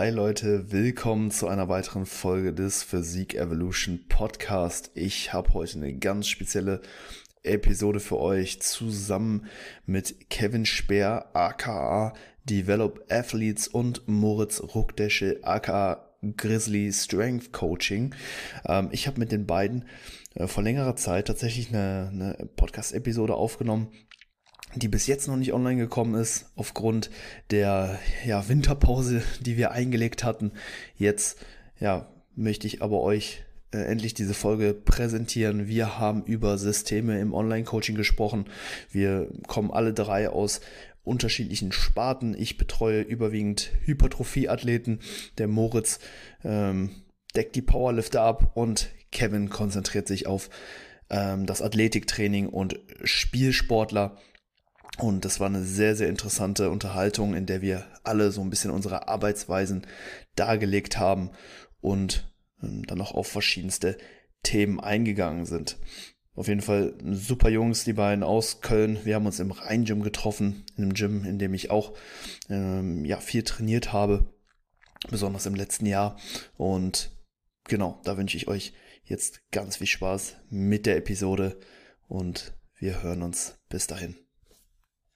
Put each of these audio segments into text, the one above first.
Hi Leute, willkommen zu einer weiteren Folge des Physik Evolution Podcast. Ich habe heute eine ganz spezielle Episode für euch zusammen mit Kevin Speer, aka Develop Athletes und Moritz Ruckdesche, aka Grizzly Strength Coaching. Ähm, ich habe mit den beiden äh, vor längerer Zeit tatsächlich eine, eine Podcast-Episode aufgenommen, die bis jetzt noch nicht online gekommen ist, aufgrund der ja, Winterpause, die wir eingelegt hatten. Jetzt ja, möchte ich aber euch äh, endlich diese Folge präsentieren. Wir haben über Systeme im Online-Coaching gesprochen. Wir kommen alle drei aus unterschiedlichen Sparten. Ich betreue überwiegend Hypertrophie-Athleten. Der Moritz ähm, deckt die Powerlifter ab und Kevin konzentriert sich auf ähm, das Athletiktraining und Spielsportler. Und das war eine sehr, sehr interessante Unterhaltung, in der wir alle so ein bisschen unsere Arbeitsweisen dargelegt haben und ähm, dann auch auf verschiedenste Themen eingegangen sind. Auf jeden Fall super Jungs, die beiden aus Köln. Wir haben uns im Rhein-Gym getroffen, in einem Gym, in dem ich auch ähm, ja, viel trainiert habe, besonders im letzten Jahr. Und genau, da wünsche ich euch jetzt ganz viel Spaß mit der Episode und wir hören uns bis dahin.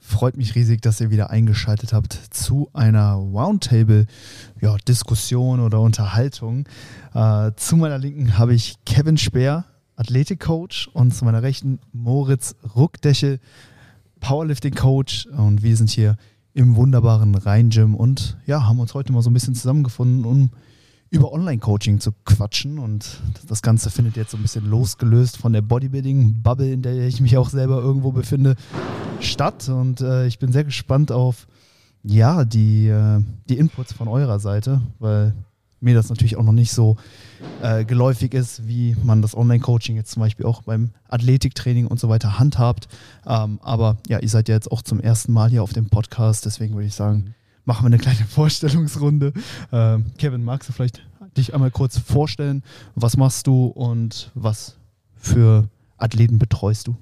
Freut mich riesig, dass ihr wieder eingeschaltet habt zu einer Roundtable-Diskussion ja, oder Unterhaltung. Äh, zu meiner Linken habe ich Kevin Speer, Athletikcoach, und zu meiner Rechten Moritz Ruckdächel, Powerlifting-Coach. Und wir sind hier im wunderbaren Rhein-Gym und ja, haben uns heute mal so ein bisschen zusammengefunden, um über Online-Coaching zu quatschen. Und das Ganze findet jetzt so ein bisschen losgelöst von der Bodybuilding-Bubble, in der ich mich auch selber irgendwo befinde, statt. Und äh, ich bin sehr gespannt auf ja, die, äh, die Inputs von eurer Seite, weil mir das natürlich auch noch nicht so äh, geläufig ist, wie man das Online-Coaching jetzt zum Beispiel auch beim Athletiktraining und so weiter handhabt. Ähm, aber ja, ihr seid ja jetzt auch zum ersten Mal hier auf dem Podcast, deswegen würde ich sagen, machen wir eine kleine Vorstellungsrunde. Ähm, Kevin, magst du vielleicht dich einmal kurz vorstellen? Was machst du und was für Athleten betreust du?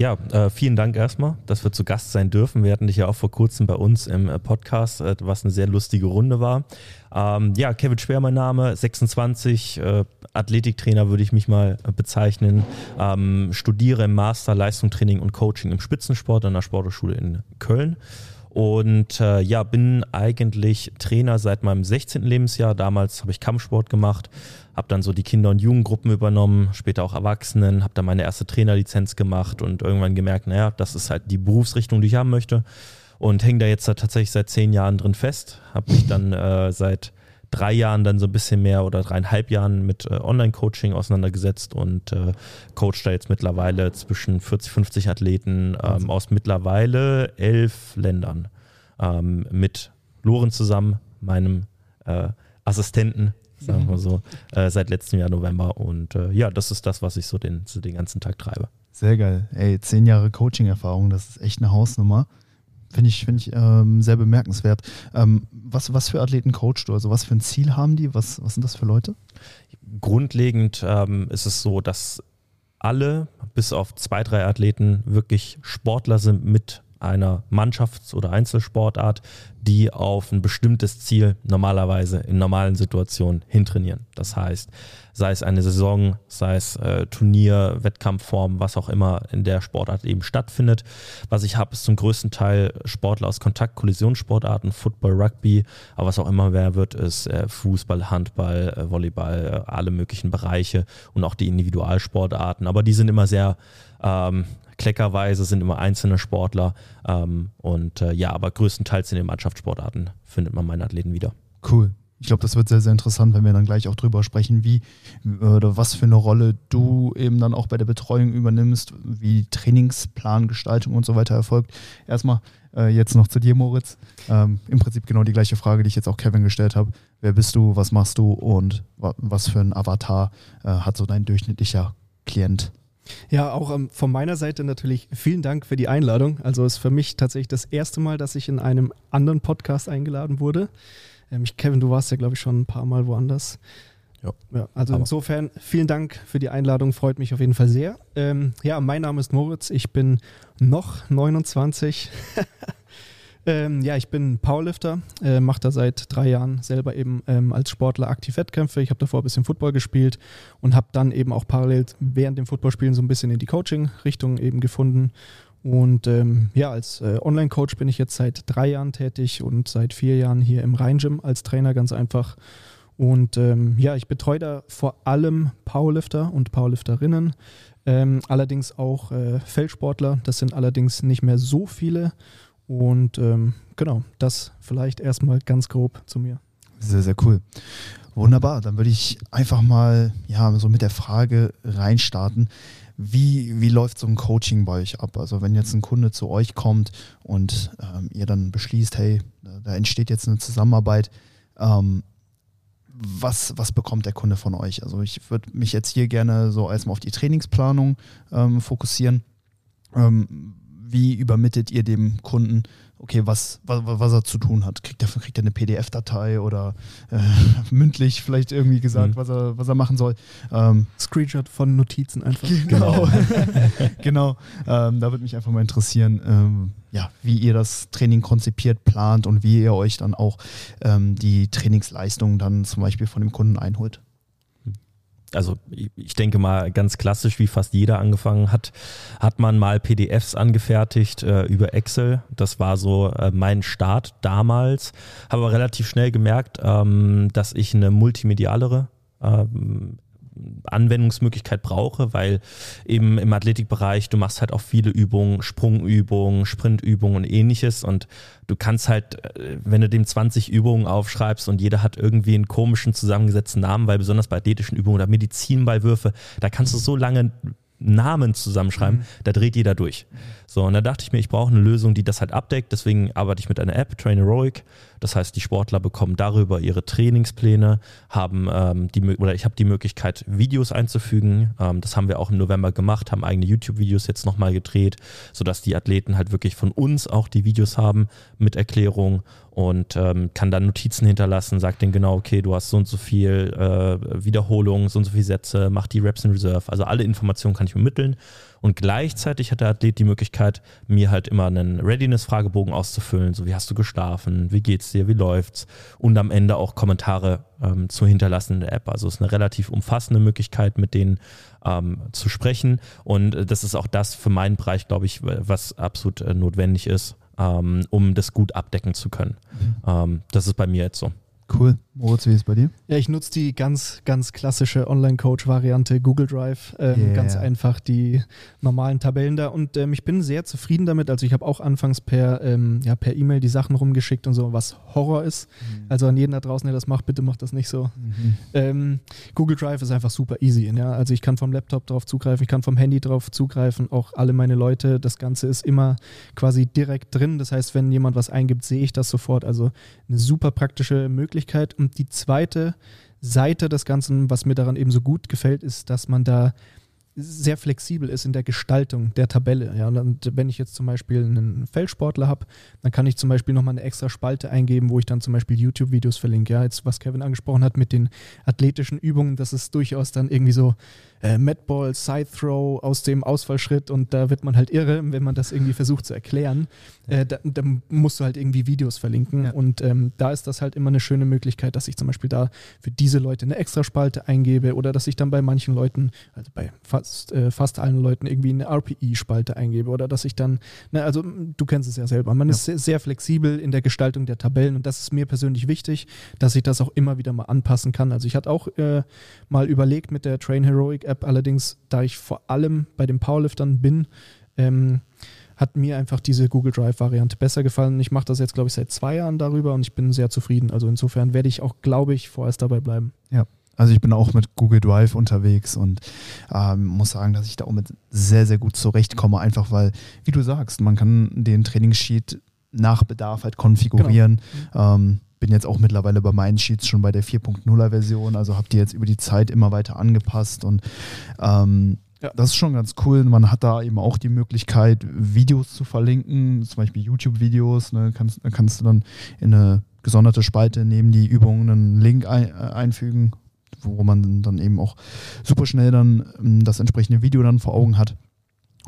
Ja, äh, vielen Dank erstmal, dass wir zu Gast sein dürfen. Wir hatten dich ja auch vor kurzem bei uns im äh, Podcast, äh, was eine sehr lustige Runde war. Ähm, ja, Kevin Schwer mein Name, 26, äh, Athletiktrainer würde ich mich mal äh, bezeichnen. Ähm, studiere im Master Leistungstraining und Coaching im Spitzensport an der Sporthochschule in Köln und äh, ja, bin eigentlich Trainer seit meinem 16. Lebensjahr. Damals habe ich Kampfsport gemacht, habe dann so die Kinder- und Jugendgruppen übernommen, später auch Erwachsenen, habe dann meine erste Trainerlizenz gemacht und irgendwann gemerkt, naja, das ist halt die Berufsrichtung, die ich haben möchte. Und hänge da jetzt tatsächlich seit zehn Jahren drin fest. Habe mich dann äh, seit drei Jahren dann so ein bisschen mehr oder dreieinhalb Jahren mit äh, Online-Coaching auseinandergesetzt und äh, coach da jetzt mittlerweile zwischen 40, 50 Athleten ähm, aus mittlerweile elf Ländern ähm, mit Loren zusammen, meinem äh, Assistenten, sagen wir so, äh, seit letztem Jahr November. Und äh, ja, das ist das, was ich so den, so den ganzen Tag treibe. Sehr geil. Ey, zehn Jahre Coaching-Erfahrung, das ist echt eine Hausnummer. Finde ich, find ich ähm, sehr bemerkenswert. Ähm, was, was für Athleten coachst du? Also was für ein Ziel haben die? Was, was sind das für Leute? Grundlegend ähm, ist es so, dass alle, bis auf zwei, drei Athleten, wirklich Sportler sind mit einer Mannschafts- oder Einzelsportart, die auf ein bestimmtes Ziel normalerweise in normalen Situationen hintrainieren. Das heißt, sei es eine Saison, sei es äh, Turnier, Wettkampfform, was auch immer in der Sportart eben stattfindet. Was ich habe, ist zum größten Teil Sportler aus Kontakt, Kollisionssportarten, Football, Rugby, aber was auch immer wer wird, ist äh, Fußball, Handball, äh, Volleyball, äh, alle möglichen Bereiche und auch die Individualsportarten. Aber die sind immer sehr ähm, kleckerweise sind immer einzelne Sportler. Ähm, und äh, ja, aber größtenteils in den Mannschaftssportarten findet man meine Athleten wieder. Cool. Ich glaube, das wird sehr, sehr interessant, wenn wir dann gleich auch drüber sprechen, wie oder was für eine Rolle du eben dann auch bei der Betreuung übernimmst, wie Trainingsplangestaltung und so weiter erfolgt. Erstmal äh, jetzt noch zu dir, Moritz. Ähm, Im Prinzip genau die gleiche Frage, die ich jetzt auch Kevin gestellt habe. Wer bist du, was machst du und wa was für ein Avatar äh, hat so dein durchschnittlicher Klient? Ja, auch ähm, von meiner Seite natürlich vielen Dank für die Einladung. Also ist für mich tatsächlich das erste Mal, dass ich in einem anderen Podcast eingeladen wurde. Ähm, ich, Kevin, du warst ja, glaube ich, schon ein paar Mal woanders. Ja. ja also Aber. insofern vielen Dank für die Einladung, freut mich auf jeden Fall sehr. Ähm, ja, mein Name ist Moritz, ich bin noch 29. Ähm, ja, ich bin Powerlifter, äh, mache da seit drei Jahren selber eben ähm, als Sportler aktiv Wettkämpfe. Ich habe davor ein bisschen Football gespielt und habe dann eben auch parallel während dem Footballspielen so ein bisschen in die Coaching-Richtung eben gefunden. Und ähm, ja, als äh, Online-Coach bin ich jetzt seit drei Jahren tätig und seit vier Jahren hier im Rhein-Gym als Trainer ganz einfach. Und ähm, ja, ich betreue da vor allem Powerlifter und Powerlifterinnen, ähm, allerdings auch äh, Feldsportler. Das sind allerdings nicht mehr so viele. Und ähm, genau, das vielleicht erstmal ganz grob zu mir. Sehr, sehr cool. Wunderbar, dann würde ich einfach mal ja, so mit der Frage reinstarten. Wie, wie läuft so ein Coaching bei euch ab? Also wenn jetzt ein Kunde zu euch kommt und ähm, ihr dann beschließt, hey, da entsteht jetzt eine Zusammenarbeit, ähm, was, was bekommt der Kunde von euch? Also ich würde mich jetzt hier gerne so erstmal auf die Trainingsplanung ähm, fokussieren. Ähm, wie übermittelt ihr dem Kunden, okay, was, was, was er zu tun hat? Kriegt er, kriegt er eine PDF-Datei oder äh, mündlich vielleicht irgendwie gesagt, mhm. was, er, was er machen soll? Ähm, Screenshot von Notizen einfach. Genau, genau. Ähm, da würde mich einfach mal interessieren, ähm, ja, wie ihr das Training konzipiert, plant und wie ihr euch dann auch ähm, die Trainingsleistung dann zum Beispiel von dem Kunden einholt also ich denke mal ganz klassisch, wie fast jeder angefangen hat, hat man mal PDFs angefertigt äh, über Excel. Das war so äh, mein Start damals. Habe aber relativ schnell gemerkt, ähm, dass ich eine multimedialere ähm, Anwendungsmöglichkeit brauche, weil eben im Athletikbereich, du machst halt auch viele Übungen, Sprungübungen, Sprintübungen und ähnliches und du kannst halt, äh, wenn du dem 20 Übungen aufschreibst und jeder hat irgendwie einen komischen zusammengesetzten Namen, weil besonders bei athletischen Übungen oder Medizinballwürfe, da kannst du so lange Namen zusammenschreiben, mhm. da dreht jeder durch. So, und da dachte ich mir, ich brauche eine Lösung, die das halt abdeckt. Deswegen arbeite ich mit einer App, Traineroic. Das heißt, die Sportler bekommen darüber ihre Trainingspläne, haben ähm, die oder ich habe die Möglichkeit, Videos einzufügen. Ähm, das haben wir auch im November gemacht, haben eigene YouTube-Videos jetzt nochmal gedreht, sodass die Athleten halt wirklich von uns auch die Videos haben mit Erklärung und ähm, kann dann Notizen hinterlassen, sagt denen genau, okay, du hast so und so viel äh, Wiederholungen, so und so viele Sätze, mach die Reps in Reserve. Also alle Informationen kann ich übermitteln und gleichzeitig hat der Athlet die Möglichkeit, mir halt immer einen Readiness-Fragebogen auszufüllen. So, wie hast du geschlafen? Wie geht's dir? Wie läuft's? Und am Ende auch Kommentare ähm, zu hinterlassen in der App. Also es ist eine relativ umfassende Möglichkeit, mit denen ähm, zu sprechen. Und äh, das ist auch das für meinen Bereich, glaube ich, was absolut äh, notwendig ist, ähm, um das gut abdecken zu können. Mhm. Ähm, das ist bei mir jetzt so. Cool. Moritz, wie ist es bei dir? Ja, ich nutze die ganz, ganz klassische Online-Coach-Variante Google Drive. Ähm, yeah. Ganz einfach die normalen Tabellen da. Und ähm, ich bin sehr zufrieden damit. Also ich habe auch anfangs per ähm, ja, per E-Mail die Sachen rumgeschickt und so, was Horror ist. Mhm. Also an jeden da draußen, der das macht, bitte macht das nicht so. Mhm. Ähm, Google Drive ist einfach super easy. Ja? Also ich kann vom Laptop drauf zugreifen, ich kann vom Handy drauf zugreifen. Auch alle meine Leute, das Ganze ist immer quasi direkt drin. Das heißt, wenn jemand was eingibt, sehe ich das sofort. Also eine super praktische Möglichkeit. Und die zweite Seite des Ganzen, was mir daran eben so gut gefällt, ist, dass man da sehr flexibel ist in der Gestaltung der Tabelle. Ja, und wenn ich jetzt zum Beispiel einen Feldsportler habe, dann kann ich zum Beispiel nochmal eine extra Spalte eingeben, wo ich dann zum Beispiel YouTube-Videos verlinke. Ja, jetzt, was Kevin angesprochen hat mit den athletischen Übungen, das ist durchaus dann irgendwie so äh, Madball, Side Throw aus dem Ausfallschritt und da wird man halt irre, wenn man das irgendwie versucht zu erklären. Äh, da, da, musst du halt irgendwie Videos verlinken ja. und ähm, da ist das halt immer eine schöne Möglichkeit, dass ich zum Beispiel da für diese Leute eine Extraspalte eingebe oder dass ich dann bei manchen Leuten, also bei fast, äh, fast allen Leuten irgendwie eine RPI-Spalte eingebe oder dass ich dann, ne, also du kennst es ja selber, man ja. ist sehr, sehr flexibel in der Gestaltung der Tabellen und das ist mir persönlich wichtig, dass ich das auch immer wieder mal anpassen kann. Also ich hatte auch äh, mal überlegt mit der Train Heroic App. Allerdings, da ich vor allem bei den Powerliftern bin, ähm, hat mir einfach diese Google Drive-Variante besser gefallen. Ich mache das jetzt, glaube ich, seit zwei Jahren darüber und ich bin sehr zufrieden. Also insofern werde ich auch, glaube ich, vorerst dabei bleiben. Ja. Also ich bin auch mit Google Drive unterwegs und ähm, muss sagen, dass ich da auch mit sehr, sehr gut zurechtkomme, einfach weil, wie du sagst, man kann den Trainingssheet nach Bedarf halt konfigurieren. Genau. Ähm, bin jetzt auch mittlerweile bei meinen Sheets schon bei der 4.0er Version, also habe die jetzt über die Zeit immer weiter angepasst und ähm, ja. das ist schon ganz cool. Man hat da eben auch die Möglichkeit, Videos zu verlinken, zum Beispiel YouTube-Videos. Ne, kannst, kannst du dann in eine gesonderte Spalte neben die Übungen einen Link ein, äh, einfügen, wo man dann eben auch super schnell dann ähm, das entsprechende Video dann vor Augen hat.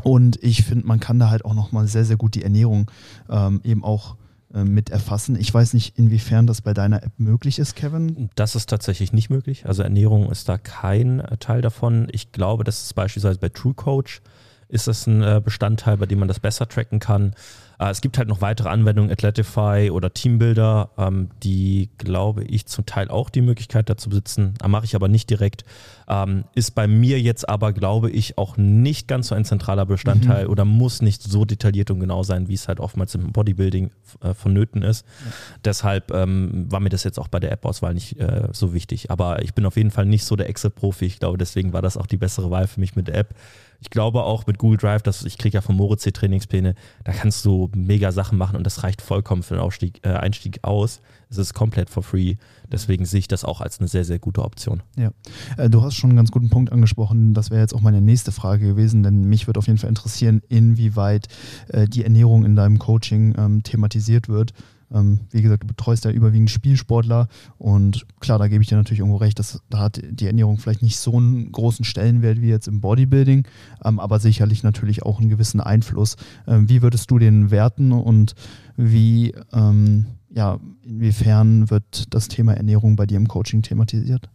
Und ich finde, man kann da halt auch nochmal sehr, sehr gut die Ernährung ähm, eben auch äh, mit erfassen. Ich weiß nicht, inwiefern das bei deiner App möglich ist, Kevin. Das ist tatsächlich nicht möglich. Also Ernährung ist da kein äh, Teil davon. Ich glaube, das ist beispielsweise bei TrueCoach ist das ein äh, Bestandteil, bei dem man das besser tracken kann. Äh, es gibt halt noch weitere Anwendungen, Athletify oder Teambuilder, ähm, die, glaube ich, zum Teil auch die Möglichkeit dazu besitzen. Mache ich aber nicht direkt. Ähm, ist bei mir jetzt aber, glaube ich, auch nicht ganz so ein zentraler Bestandteil mhm. oder muss nicht so detailliert und genau sein, wie es halt oftmals im Bodybuilding äh, vonnöten ist. Ja. Deshalb ähm, war mir das jetzt auch bei der App-Auswahl nicht äh, so wichtig. Aber ich bin auf jeden Fall nicht so der Excel-Profi. Ich glaube, deswegen war das auch die bessere Wahl für mich mit der App. Ich glaube auch mit Google Drive, dass ich kriege ja von Moritz die Trainingspläne, da kannst du mega Sachen machen und das reicht vollkommen für den Aufstieg, äh, Einstieg aus. Es ist komplett for free. Deswegen sehe ich das auch als eine sehr, sehr gute Option. Ja, äh, du hast schon einen ganz guten Punkt angesprochen. Das wäre jetzt auch meine nächste Frage gewesen, denn mich würde auf jeden Fall interessieren, inwieweit äh, die Ernährung in deinem Coaching ähm, thematisiert wird. Ähm, wie gesagt, du betreust ja überwiegend Spielsportler und klar, da gebe ich dir natürlich irgendwo recht, dass da hat die Ernährung vielleicht nicht so einen großen Stellenwert wie jetzt im Bodybuilding, ähm, aber sicherlich natürlich auch einen gewissen Einfluss. Ähm, wie würdest du den werten und wie, ähm, ja, inwiefern wird das Thema Ernährung bei dir im Coaching thematisiert?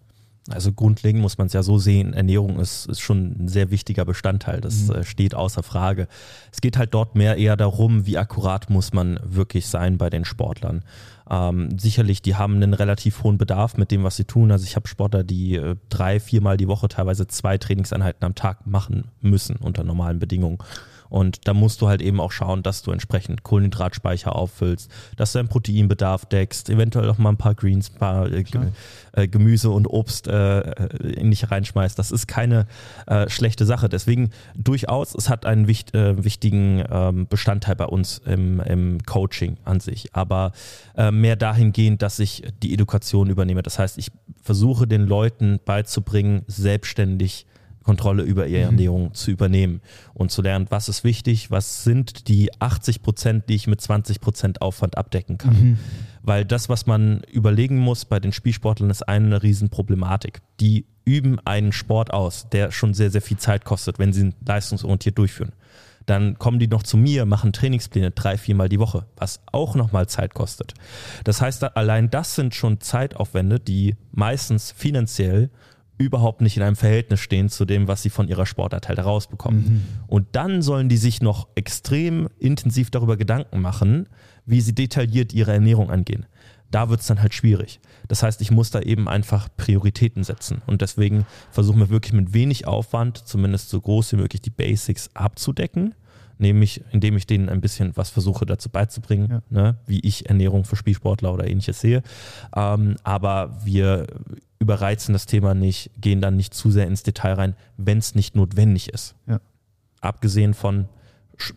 Also grundlegend muss man es ja so sehen, Ernährung ist, ist schon ein sehr wichtiger Bestandteil, das mhm. äh, steht außer Frage. Es geht halt dort mehr eher darum, wie akkurat muss man wirklich sein bei den Sportlern. Ähm, sicherlich, die haben einen relativ hohen Bedarf mit dem, was sie tun. Also ich habe Sportler, die äh, drei, viermal die Woche teilweise zwei Trainingseinheiten am Tag machen müssen unter normalen Bedingungen. Und da musst du halt eben auch schauen, dass du entsprechend Kohlenhydratspeicher auffüllst, dass du deinen Proteinbedarf deckst, eventuell auch mal ein paar Greens, ein paar äh, äh, Gemüse und Obst äh, äh, in dich reinschmeißt. Das ist keine äh, schlechte Sache. Deswegen durchaus, es hat einen wicht, äh, wichtigen ähm, Bestandteil bei uns im, im Coaching an sich. Aber mehr dahingehend, dass ich die Education übernehme. Das heißt, ich versuche den Leuten beizubringen, selbstständig Kontrolle über ihre mhm. Ernährung zu übernehmen und zu lernen, was ist wichtig, was sind die 80 Prozent, die ich mit 20 Prozent Aufwand abdecken kann. Mhm. Weil das, was man überlegen muss bei den Spielsportlern, ist eine Riesenproblematik. Die üben einen Sport aus, der schon sehr, sehr viel Zeit kostet, wenn sie ihn leistungsorientiert durchführen. Dann kommen die noch zu mir, machen Trainingspläne drei, viermal die Woche, was auch nochmal Zeit kostet. Das heißt, allein das sind schon Zeitaufwände, die meistens finanziell überhaupt nicht in einem Verhältnis stehen zu dem, was sie von ihrer Sportart halt herausbekommen. Mhm. Und dann sollen die sich noch extrem intensiv darüber Gedanken machen, wie sie detailliert ihre Ernährung angehen. Da wird es dann halt schwierig. Das heißt, ich muss da eben einfach Prioritäten setzen. Und deswegen versuchen wir wirklich mit wenig Aufwand, zumindest so groß wie möglich, die Basics abzudecken nämlich indem ich denen ein bisschen was versuche dazu beizubringen, ja. ne, wie ich Ernährung für Spielsportler oder ähnliches sehe. Ähm, aber wir überreizen das Thema nicht, gehen dann nicht zu sehr ins Detail rein, wenn es nicht notwendig ist. Ja. Abgesehen von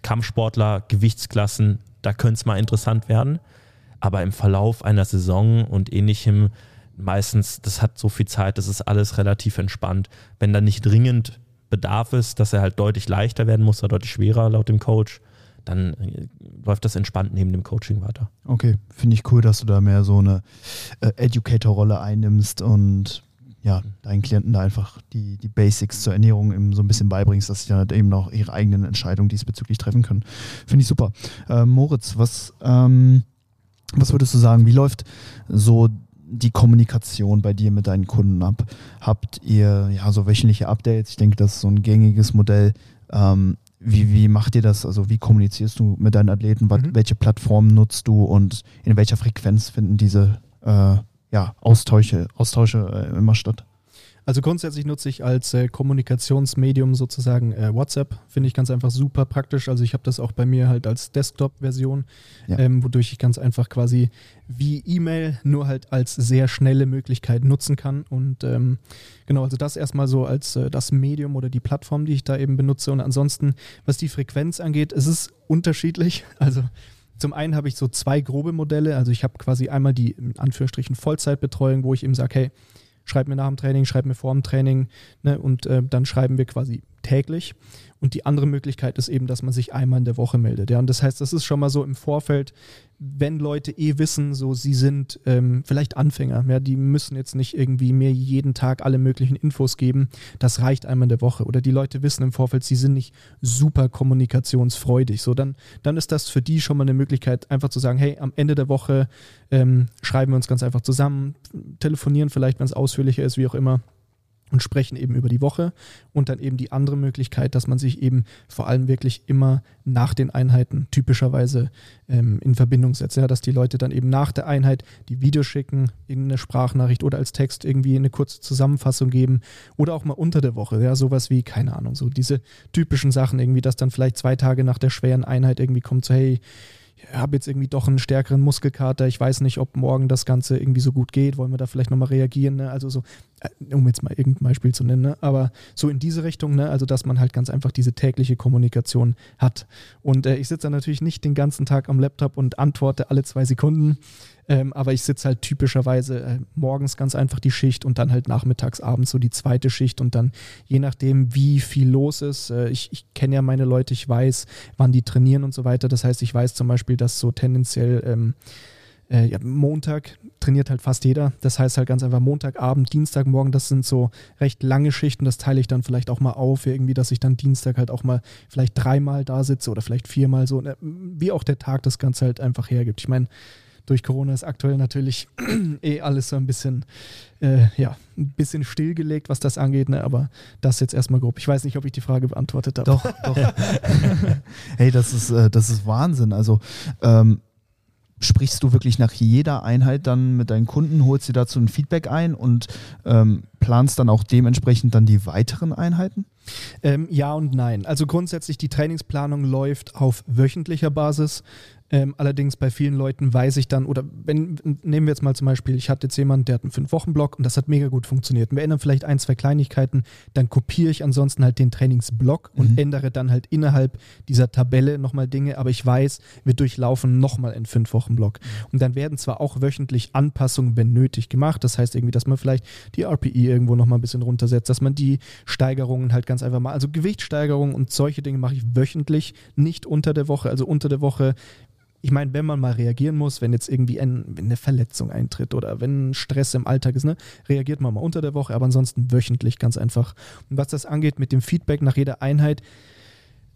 Kampfsportler, Gewichtsklassen, da könnte es mal interessant werden. Aber im Verlauf einer Saison und ähnlichem, meistens, das hat so viel Zeit, das ist alles relativ entspannt. Wenn da nicht dringend Bedarf ist, dass er halt deutlich leichter werden muss oder deutlich schwerer laut dem Coach, dann äh, läuft das entspannt neben dem Coaching weiter. Okay, finde ich cool, dass du da mehr so eine äh, Educator-Rolle einnimmst und ja, deinen Klienten da einfach die, die Basics zur Ernährung eben so ein bisschen beibringst, dass sie dann halt eben auch ihre eigenen Entscheidungen diesbezüglich treffen können. Finde ich super. Äh, Moritz, was, ähm, was würdest du sagen, wie läuft so die Kommunikation bei dir mit deinen Kunden ab? Habt ihr ja so wöchentliche Updates? Ich denke, das ist so ein gängiges Modell. Ähm, wie, wie macht ihr das? Also wie kommunizierst du mit deinen Athleten? Mhm. Welche Plattformen nutzt du und in welcher Frequenz finden diese äh, ja, Austausche, Austausche äh, immer statt? Also grundsätzlich nutze ich als äh, Kommunikationsmedium sozusagen äh, WhatsApp. Finde ich ganz einfach super praktisch. Also ich habe das auch bei mir halt als Desktop-Version, ja. ähm, wodurch ich ganz einfach quasi wie E-Mail nur halt als sehr schnelle Möglichkeit nutzen kann. Und ähm, genau, also das erstmal so als äh, das Medium oder die Plattform, die ich da eben benutze. Und ansonsten, was die Frequenz angeht, es ist unterschiedlich. Also zum einen habe ich so zwei grobe Modelle. Also ich habe quasi einmal die in Anführungsstrichen Vollzeitbetreuung, wo ich eben sage, hey, schreib mir nach dem Training, schreib mir vor dem Training ne, und äh, dann schreiben wir quasi täglich. Und die andere Möglichkeit ist eben, dass man sich einmal in der Woche meldet. Ja, und das heißt, das ist schon mal so im Vorfeld, wenn Leute eh wissen, so sie sind ähm, vielleicht Anfänger, ja, die müssen jetzt nicht irgendwie mir jeden Tag alle möglichen Infos geben. Das reicht einmal in der Woche. Oder die Leute wissen im Vorfeld, sie sind nicht super kommunikationsfreudig. So, dann, dann ist das für die schon mal eine Möglichkeit, einfach zu sagen, hey, am Ende der Woche ähm, schreiben wir uns ganz einfach zusammen, telefonieren vielleicht, wenn es ausführlicher ist, wie auch immer und sprechen eben über die Woche und dann eben die andere Möglichkeit, dass man sich eben vor allem wirklich immer nach den Einheiten typischerweise ähm, in Verbindung setzt. Ja, dass die Leute dann eben nach der Einheit die Videos schicken, irgendeine Sprachnachricht oder als Text irgendwie eine kurze Zusammenfassung geben oder auch mal unter der Woche. Ja, sowas wie, keine Ahnung, so diese typischen Sachen irgendwie, dass dann vielleicht zwei Tage nach der schweren Einheit irgendwie kommt, so hey, habe jetzt irgendwie doch einen stärkeren Muskelkater, ich weiß nicht, ob morgen das Ganze irgendwie so gut geht, wollen wir da vielleicht nochmal reagieren, ne? also so, um jetzt mal irgendein Beispiel zu nennen, ne? aber so in diese Richtung, ne? also dass man halt ganz einfach diese tägliche Kommunikation hat. Und äh, ich sitze dann natürlich nicht den ganzen Tag am Laptop und antworte alle zwei Sekunden, ähm, aber ich sitze halt typischerweise äh, morgens ganz einfach die Schicht und dann halt nachmittags, abends so die zweite Schicht und dann je nachdem, wie viel los ist. Äh, ich, ich kenne ja meine Leute, ich weiß, wann die trainieren und so weiter. Das heißt, ich weiß zum Beispiel, dass so tendenziell ähm, äh, ja, Montag trainiert halt fast jeder. Das heißt halt ganz einfach Montagabend, Dienstagmorgen, das sind so recht lange Schichten. Das teile ich dann vielleicht auch mal auf, irgendwie, dass ich dann Dienstag halt auch mal vielleicht dreimal da sitze oder vielleicht viermal so, ne, wie auch der Tag das Ganze halt einfach hergibt. Ich meine, durch Corona ist aktuell natürlich eh alles so ein bisschen, äh, ja, ein bisschen stillgelegt, was das angeht, ne? aber das jetzt erstmal grob. Ich weiß nicht, ob ich die Frage beantwortet habe. Doch, doch. hey, das ist, äh, das ist Wahnsinn. Also, ähm, sprichst du wirklich nach jeder Einheit dann mit deinen Kunden, holst dir dazu ein Feedback ein und ähm, planst dann auch dementsprechend dann die weiteren Einheiten? Ähm, ja und nein. Also grundsätzlich die Trainingsplanung läuft auf wöchentlicher Basis. Ähm, allerdings bei vielen Leuten weiß ich dann, oder wenn, nehmen wir jetzt mal zum Beispiel, ich hatte jetzt jemanden, der hat einen Fünf-Wochen-Block und das hat mega gut funktioniert. Und wir ändern vielleicht ein, zwei Kleinigkeiten, dann kopiere ich ansonsten halt den Trainingsblock und mhm. ändere dann halt innerhalb dieser Tabelle nochmal Dinge, aber ich weiß, wir durchlaufen nochmal einen Fünf-Wochen-Block. Und dann werden zwar auch wöchentlich Anpassungen, wenn nötig, gemacht. Das heißt irgendwie, dass man vielleicht die RPI irgendwo nochmal ein bisschen runtersetzt, dass man die Steigerungen halt ganz einfach mal, also Gewichtssteigerungen und solche Dinge mache ich wöchentlich, nicht unter der Woche. Also unter der Woche ich meine, wenn man mal reagieren muss, wenn jetzt irgendwie ein, wenn eine Verletzung eintritt oder wenn Stress im Alltag ist, ne, reagiert man mal unter der Woche, aber ansonsten wöchentlich ganz einfach. Und was das angeht mit dem Feedback nach jeder Einheit,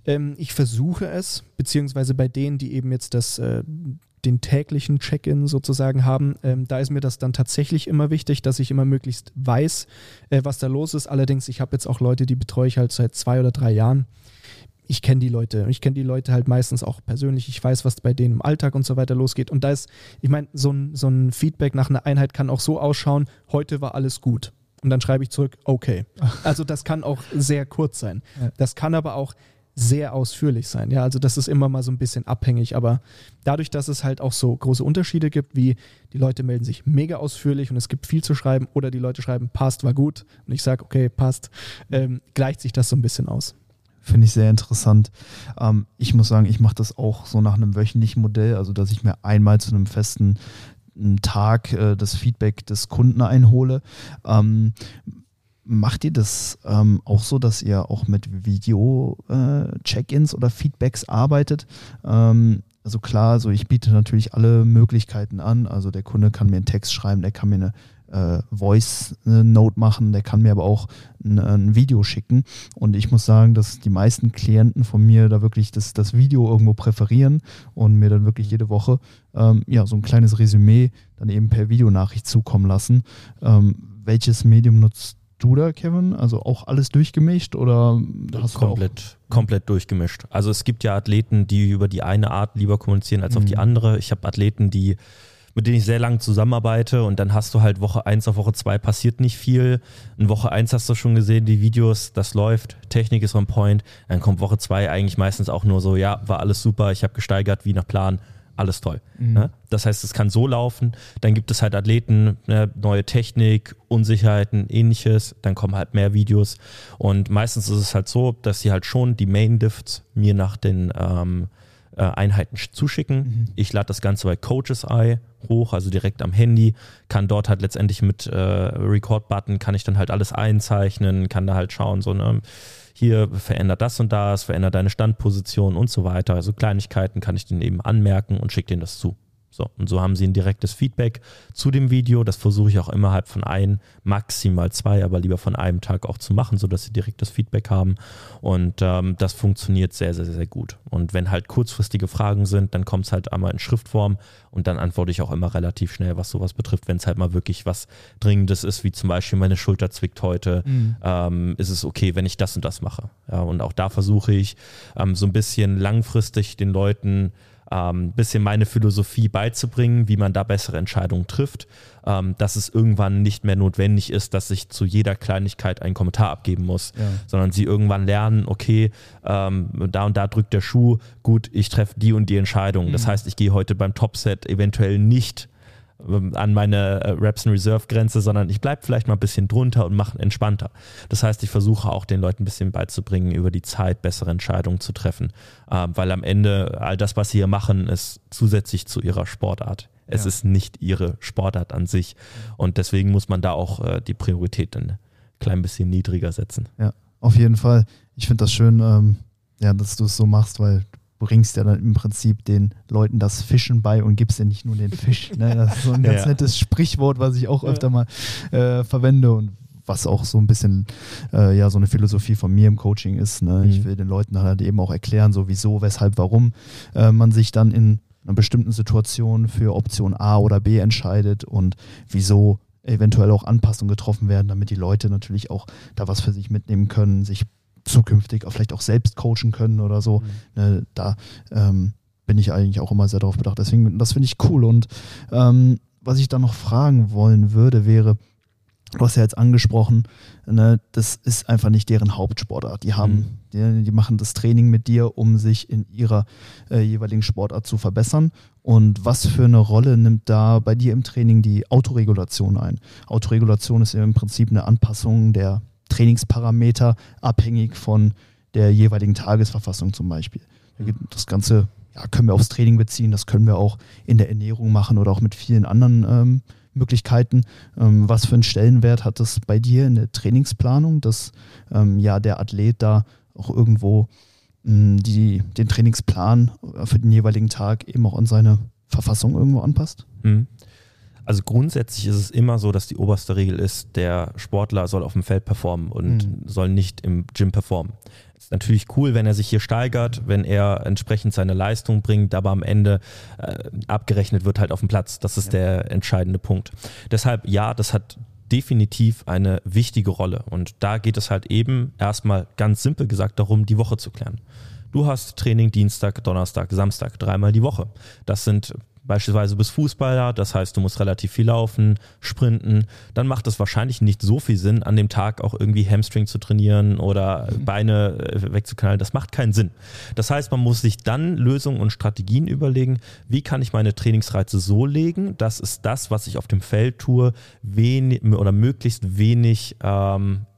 ähm, ich versuche es, beziehungsweise bei denen, die eben jetzt das, äh, den täglichen Check-in sozusagen haben, ähm, da ist mir das dann tatsächlich immer wichtig, dass ich immer möglichst weiß, äh, was da los ist. Allerdings, ich habe jetzt auch Leute, die betreue ich halt seit zwei oder drei Jahren ich kenne die Leute. Ich kenne die Leute halt meistens auch persönlich. Ich weiß, was bei denen im Alltag und so weiter losgeht. Und da ist, ich meine, so ein, so ein Feedback nach einer Einheit kann auch so ausschauen, heute war alles gut. Und dann schreibe ich zurück, okay. Also das kann auch sehr kurz sein. Das kann aber auch sehr ausführlich sein. Ja, also das ist immer mal so ein bisschen abhängig. Aber dadurch, dass es halt auch so große Unterschiede gibt, wie die Leute melden sich mega ausführlich und es gibt viel zu schreiben oder die Leute schreiben, passt, war gut. Und ich sage, okay, passt, ähm, gleicht sich das so ein bisschen aus. Finde ich sehr interessant. Ähm, ich muss sagen, ich mache das auch so nach einem wöchentlichen Modell, also dass ich mir einmal zu einem festen Tag äh, das Feedback des Kunden einhole. Ähm, macht ihr das ähm, auch so, dass ihr auch mit Video-Check-ins äh, oder Feedbacks arbeitet? Ähm, also klar, also ich biete natürlich alle Möglichkeiten an. Also der Kunde kann mir einen Text schreiben, der kann mir eine äh, Voice Note machen, der kann mir aber auch ein, ein, Video schicken. Und ich muss sagen, dass die meisten Klienten von mir da wirklich das, das Video irgendwo präferieren und mir dann wirklich jede Woche ähm, ja, so ein kleines Resümee dann eben per Videonachricht zukommen lassen. Ähm, welches Medium nutzt du da, Kevin? Also auch alles durchgemischt oder hast komplett, du auch komplett durchgemischt. Also es gibt ja Athleten, die über die eine Art lieber kommunizieren als mhm. auf die andere. Ich habe Athleten, die mit denen ich sehr lange zusammenarbeite und dann hast du halt Woche 1 auf Woche 2 passiert nicht viel. In Woche 1 hast du schon gesehen, die Videos, das läuft, Technik ist on point. Dann kommt Woche 2 eigentlich meistens auch nur so, ja, war alles super, ich habe gesteigert wie nach Plan, alles toll. Mhm. Ne? Das heißt, es kann so laufen. Dann gibt es halt Athleten, ne, neue Technik, Unsicherheiten, ähnliches. Dann kommen halt mehr Videos. Und meistens ist es halt so, dass sie halt schon die Main Diffs mir nach den ähm, äh, Einheiten zuschicken. Mhm. Ich lade das Ganze bei Coaches Eye hoch, also direkt am Handy, kann dort halt letztendlich mit äh, Record-Button, kann ich dann halt alles einzeichnen, kann da halt schauen, so, ne, hier verändert das und das, verändert deine Standposition und so weiter. Also Kleinigkeiten kann ich denen eben anmerken und schicke denen das zu. So, und so haben sie ein direktes Feedback zu dem Video. Das versuche ich auch innerhalb von ein, maximal zwei, aber lieber von einem Tag auch zu machen, sodass sie direktes Feedback haben. Und ähm, das funktioniert sehr, sehr, sehr gut. Und wenn halt kurzfristige Fragen sind, dann kommt es halt einmal in Schriftform und dann antworte ich auch immer relativ schnell, was sowas betrifft. Wenn es halt mal wirklich was Dringendes ist, wie zum Beispiel meine Schulter zwickt heute, mhm. ähm, ist es okay, wenn ich das und das mache. Ja, und auch da versuche ich ähm, so ein bisschen langfristig den Leuten ähm, bisschen meine Philosophie beizubringen, wie man da bessere Entscheidungen trifft, ähm, dass es irgendwann nicht mehr notwendig ist, dass ich zu jeder Kleinigkeit einen Kommentar abgeben muss, ja. sondern sie irgendwann lernen, okay, ähm, da und da drückt der Schuh, gut, ich treffe die und die Entscheidung. Mhm. Das heißt, ich gehe heute beim Topset eventuell nicht an meine äh, Reps Reserve Grenze, sondern ich bleibe vielleicht mal ein bisschen drunter und mache entspannter. Das heißt, ich versuche auch den Leuten ein bisschen beizubringen, über die Zeit bessere Entscheidungen zu treffen, ähm, weil am Ende all das, was sie hier machen, ist zusätzlich zu ihrer Sportart. Es ja. ist nicht ihre Sportart an sich und deswegen muss man da auch äh, die Priorität ein klein bisschen niedriger setzen. Ja, auf jeden Fall. Ich finde das schön, ähm, ja, dass du es so machst, weil bringst ja dann im Prinzip den Leuten das Fischen bei und gibst ja nicht nur den Fisch. Ne? Das ist so ein ganz ja. nettes Sprichwort, was ich auch öfter mal äh, verwende und was auch so ein bisschen äh, ja so eine Philosophie von mir im Coaching ist. Ne? Mhm. Ich will den Leuten halt eben auch erklären, so wieso, weshalb, warum äh, man sich dann in einer bestimmten Situation für Option A oder B entscheidet und wieso eventuell auch Anpassungen getroffen werden, damit die Leute natürlich auch da was für sich mitnehmen können, sich zukünftig auch vielleicht auch selbst coachen können oder so. Mhm. Ne, da ähm, bin ich eigentlich auch immer sehr darauf bedacht. Deswegen, das finde ich cool. Und ähm, was ich da noch fragen wollen würde, wäre, du hast ja jetzt angesprochen, ne, das ist einfach nicht deren Hauptsportart. Die haben, mhm. die, die, machen das Training mit dir, um sich in ihrer äh, jeweiligen Sportart zu verbessern. Und was für eine Rolle nimmt da bei dir im Training die Autoregulation ein? Autoregulation ist ja im Prinzip eine Anpassung der Trainingsparameter abhängig von der jeweiligen Tagesverfassung zum Beispiel. Das Ganze ja, können wir aufs Training beziehen, das können wir auch in der Ernährung machen oder auch mit vielen anderen ähm, Möglichkeiten. Ähm, was für einen Stellenwert hat das bei dir in der Trainingsplanung, dass ähm, ja der Athlet da auch irgendwo mh, hm, die, den Trainingsplan für den jeweiligen Tag eben auch an seine Verfassung irgendwo anpasst? Mhm. Also grundsätzlich ist es immer so, dass die oberste Regel ist, der Sportler soll auf dem Feld performen und mhm. soll nicht im Gym performen. Ist natürlich cool, wenn er sich hier steigert, wenn er entsprechend seine Leistung bringt, aber am Ende äh, abgerechnet wird halt auf dem Platz. Das ist ja. der entscheidende Punkt. Deshalb ja, das hat definitiv eine wichtige Rolle und da geht es halt eben erstmal ganz simpel gesagt darum, die Woche zu klären. Du hast Training Dienstag, Donnerstag, Samstag, dreimal die Woche. Das sind beispielsweise bist Fußballer, das heißt, du musst relativ viel laufen, sprinten, dann macht es wahrscheinlich nicht so viel Sinn, an dem Tag auch irgendwie Hamstring zu trainieren oder mhm. Beine äh, wegzuknallen. Das macht keinen Sinn. Das heißt, man muss sich dann Lösungen und Strategien überlegen, wie kann ich meine Trainingsreize so legen, dass es das, was ich auf dem Feld tue, wenig oder möglichst wenig ähm, äh,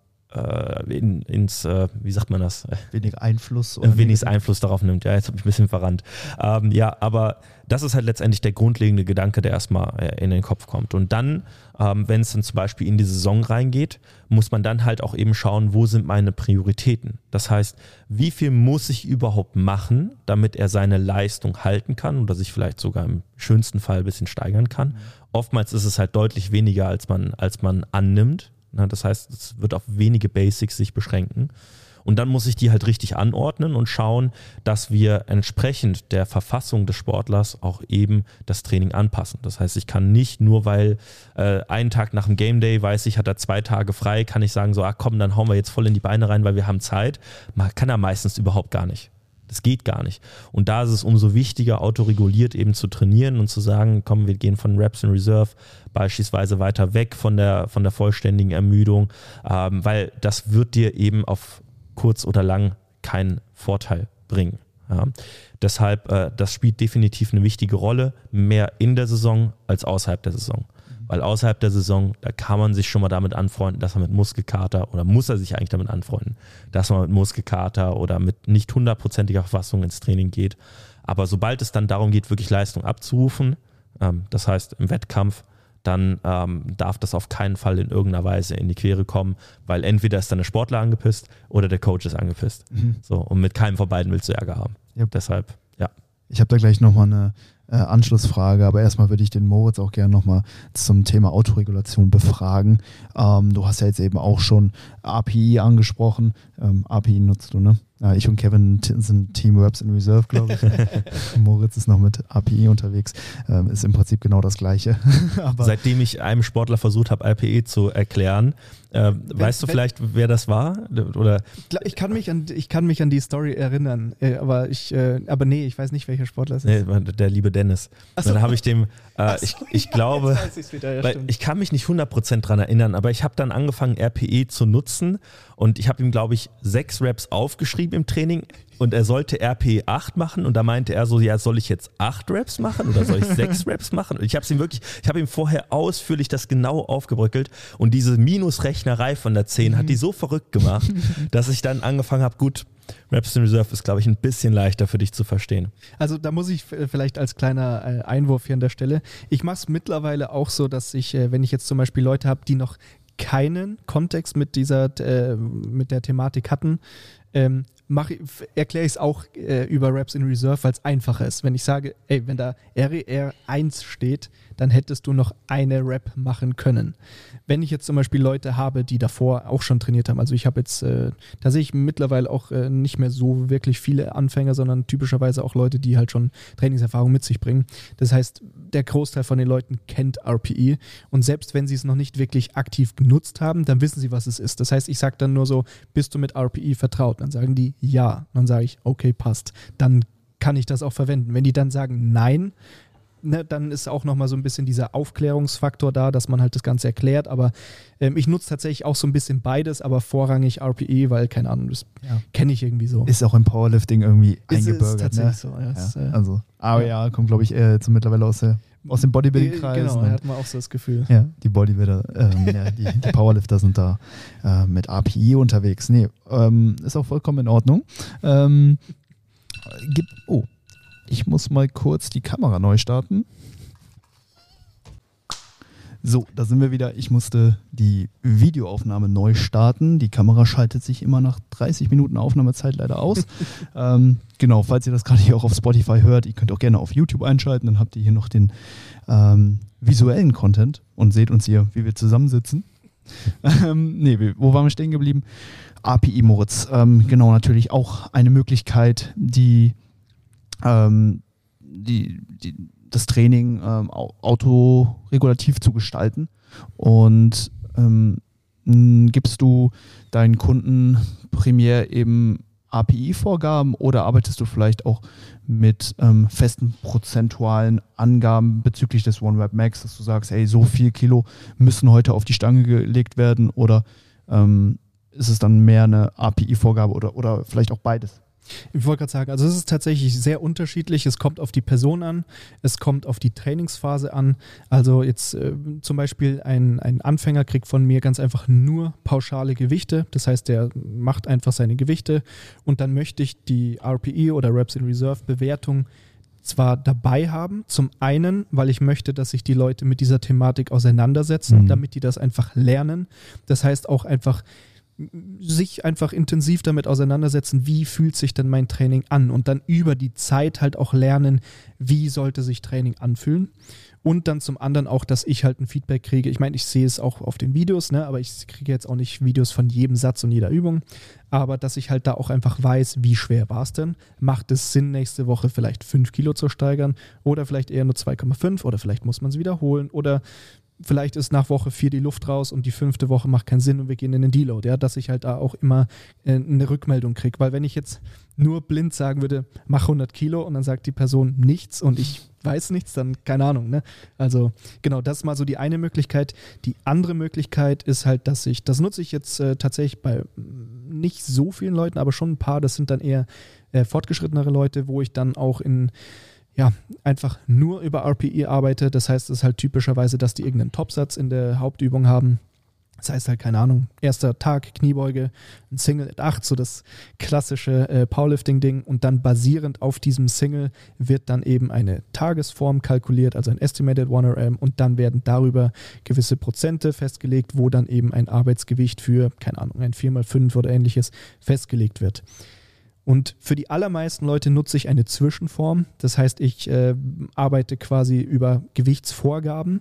in, ins, äh, wie sagt man das? Wenig Einfluss. Oder wenig Einfluss darauf nimmt. Ja, jetzt habe ich ein bisschen verrannt. Ähm, ja, aber das ist halt letztendlich der grundlegende Gedanke, der erstmal äh, in den Kopf kommt. Und dann, ähm, wenn es dann zum Beispiel in die Saison reingeht, muss man dann halt auch eben schauen, wo sind meine Prioritäten. Das heißt, wie viel muss ich überhaupt machen, damit er seine Leistung halten kann oder sich vielleicht sogar im schönsten Fall ein bisschen steigern kann. Mhm. Oftmals ist es halt deutlich weniger, als man, als man annimmt. Das heißt, es wird auf wenige Basics sich beschränken. Und dann muss ich die halt richtig anordnen und schauen, dass wir entsprechend der Verfassung des Sportlers auch eben das Training anpassen. Das heißt, ich kann nicht nur, weil äh, einen Tag nach dem Game Day weiß ich, hat er zwei Tage frei, kann ich sagen, so, ah komm, dann hauen wir jetzt voll in die Beine rein, weil wir haben Zeit. Man kann er meistens überhaupt gar nicht. Das geht gar nicht. Und da ist es umso wichtiger, autoreguliert eben zu trainieren und zu sagen, komm, wir gehen von Reps in Reserve beispielsweise weiter weg von der, von der vollständigen Ermüdung, ähm, weil das wird dir eben auf kurz oder lang keinen Vorteil bringen. Ja. Deshalb, äh, das spielt definitiv eine wichtige Rolle, mehr in der Saison als außerhalb der Saison. Weil außerhalb der Saison, da kann man sich schon mal damit anfreunden, dass man mit Muskelkater oder muss er sich eigentlich damit anfreunden, dass man mit Muskelkater oder mit nicht hundertprozentiger Verfassung ins Training geht. Aber sobald es dann darum geht, wirklich Leistung abzurufen, ähm, das heißt im Wettkampf, dann ähm, darf das auf keinen Fall in irgendeiner Weise in die Quere kommen, weil entweder ist dann der Sportler angepisst oder der Coach ist angepisst. Mhm. So, und mit keinem von beiden willst du Ärger haben. Yep. Deshalb, ja. Ich habe da gleich nochmal eine äh, Anschlussfrage, aber erstmal würde ich den Moritz auch gerne nochmal zum Thema Autoregulation befragen. Ähm, du hast ja jetzt eben auch schon API angesprochen. Ähm, API nutzt du, ne? Ja, ich und Kevin sind Team Webs in Reserve, glaube ich. Moritz ist noch mit API unterwegs. Ähm, ist im Prinzip genau das Gleiche. Seitdem ich einem Sportler versucht habe, API zu erklären, äh, wenn, weißt du wenn, vielleicht, wer das war? Oder? Ich kann mich an, ich kann mich an die Story erinnern, äh, aber ich, äh, aber nee, ich weiß nicht, welcher Sportler es ist. Nee, der liebe Dennis. So. Dann habe ich dem, äh, so, ich, ich ja, glaube, wieder, ja, ich kann mich nicht 100% dran erinnern, aber ich habe dann angefangen, RPE zu nutzen und ich habe ihm, glaube ich, sechs Raps aufgeschrieben im Training und er sollte RP 8 machen und da meinte er so, ja, soll ich jetzt 8 Raps machen oder soll ich 6 Raps machen? Und ich habe ihm wirklich, ich habe ihm vorher ausführlich das genau aufgebröckelt und diese Minusrechnerei von der 10 hat die so verrückt gemacht, dass ich dann angefangen habe, gut, Raps in Reserve ist, glaube ich, ein bisschen leichter für dich zu verstehen. Also da muss ich vielleicht als kleiner äh, Einwurf hier an der Stelle, ich mache es mittlerweile auch so, dass ich, äh, wenn ich jetzt zum Beispiel Leute habe, die noch keinen Kontext mit dieser, äh, mit der Thematik hatten, ähm, erkläre ich es auch äh, über Raps in Reserve, weil es einfacher ist. Wenn ich sage, ey, wenn da RER 1 steht, dann hättest du noch eine Rap machen können. Wenn ich jetzt zum Beispiel Leute habe, die davor auch schon trainiert haben, also ich habe jetzt, äh, da sehe ich mittlerweile auch äh, nicht mehr so wirklich viele Anfänger, sondern typischerweise auch Leute, die halt schon Trainingserfahrung mit sich bringen. Das heißt, der Großteil von den Leuten kennt RPE und selbst wenn sie es noch nicht wirklich aktiv genutzt haben, dann wissen sie, was es ist. Das heißt, ich sage dann nur so, bist du mit RPE vertraut? Dann sagen die ja. Dann sage ich, okay, passt. Dann kann ich das auch verwenden. Wenn die dann sagen nein, ne, dann ist auch nochmal so ein bisschen dieser Aufklärungsfaktor da, dass man halt das Ganze erklärt. Aber ähm, ich nutze tatsächlich auch so ein bisschen beides, aber vorrangig RPE, weil, keine Ahnung, das ja. kenne ich irgendwie so. Ist auch im Powerlifting irgendwie ist, eingebürgert. Ist tatsächlich ne? so. Ja, ja. Ist, äh, also, aber ja, kommt, glaube ich, eher jetzt mittlerweile aus der aus dem Bodybuilding-Kreis. Genau, da hat man auch so das Gefühl. Ja, die Bodybuilder, ähm, ja, die, die, Powerlifter sind da äh, mit API unterwegs. Nee, ähm, ist auch vollkommen in Ordnung. Ähm, gibt, oh, ich muss mal kurz die Kamera neu starten. So, da sind wir wieder. Ich musste die Videoaufnahme neu starten. Die Kamera schaltet sich immer nach 30 Minuten Aufnahmezeit leider aus. ähm, genau, falls ihr das gerade hier auch auf Spotify hört, ihr könnt auch gerne auf YouTube einschalten. Dann habt ihr hier noch den ähm, visuellen Content und seht uns hier, wie wir zusammensitzen. ähm, nee, wo waren wir stehen geblieben? API Moritz. Ähm, genau, natürlich auch eine Möglichkeit, die ähm, die, die, das Training ähm, autoregulativ zu gestalten. Und ähm, gibst du deinen Kunden primär eben API-Vorgaben oder arbeitest du vielleicht auch mit ähm, festen prozentualen Angaben bezüglich des OneWeb Max, dass du sagst, hey, so viel Kilo müssen heute auf die Stange gelegt werden oder ähm, ist es dann mehr eine API-Vorgabe oder, oder vielleicht auch beides? Ich wollte gerade sagen, also es ist tatsächlich sehr unterschiedlich. Es kommt auf die Person an, es kommt auf die Trainingsphase an. Also jetzt äh, zum Beispiel ein, ein Anfänger kriegt von mir ganz einfach nur pauschale Gewichte. Das heißt, der macht einfach seine Gewichte und dann möchte ich die RPE oder Reps in Reserve Bewertung zwar dabei haben, zum einen, weil ich möchte, dass sich die Leute mit dieser Thematik auseinandersetzen, mhm. damit die das einfach lernen. Das heißt auch einfach sich einfach intensiv damit auseinandersetzen, wie fühlt sich denn mein Training an und dann über die Zeit halt auch lernen, wie sollte sich Training anfühlen. Und dann zum anderen auch, dass ich halt ein Feedback kriege. Ich meine, ich sehe es auch auf den Videos, ne? aber ich kriege jetzt auch nicht Videos von jedem Satz und jeder Übung. Aber dass ich halt da auch einfach weiß, wie schwer war es denn? Macht es Sinn, nächste Woche vielleicht 5 Kilo zu steigern oder vielleicht eher nur 2,5 oder vielleicht muss man es wiederholen oder vielleicht ist nach Woche vier die Luft raus und die fünfte Woche macht keinen Sinn und wir gehen in den Deload, ja, dass ich halt da auch immer äh, eine Rückmeldung kriege, weil wenn ich jetzt nur blind sagen würde, mach 100 Kilo und dann sagt die Person nichts und ich weiß nichts, dann keine Ahnung, ne? Also genau, das ist mal so die eine Möglichkeit. Die andere Möglichkeit ist halt, dass ich, das nutze ich jetzt äh, tatsächlich bei mm, nicht so vielen Leuten, aber schon ein paar, das sind dann eher äh, fortgeschrittenere Leute, wo ich dann auch in ja, einfach nur über RPE arbeite. Das heißt, es ist halt typischerweise, dass die irgendeinen Topsatz in der Hauptübung haben. Das heißt halt, keine Ahnung, erster Tag, Kniebeuge, ein Single at 8, so das klassische äh, Powerlifting-Ding. Und dann basierend auf diesem Single wird dann eben eine Tagesform kalkuliert, also ein Estimated 1RM. Und dann werden darüber gewisse Prozente festgelegt, wo dann eben ein Arbeitsgewicht für, keine Ahnung, ein 4x5 oder ähnliches festgelegt wird. Und für die allermeisten Leute nutze ich eine Zwischenform. Das heißt, ich äh, arbeite quasi über Gewichtsvorgaben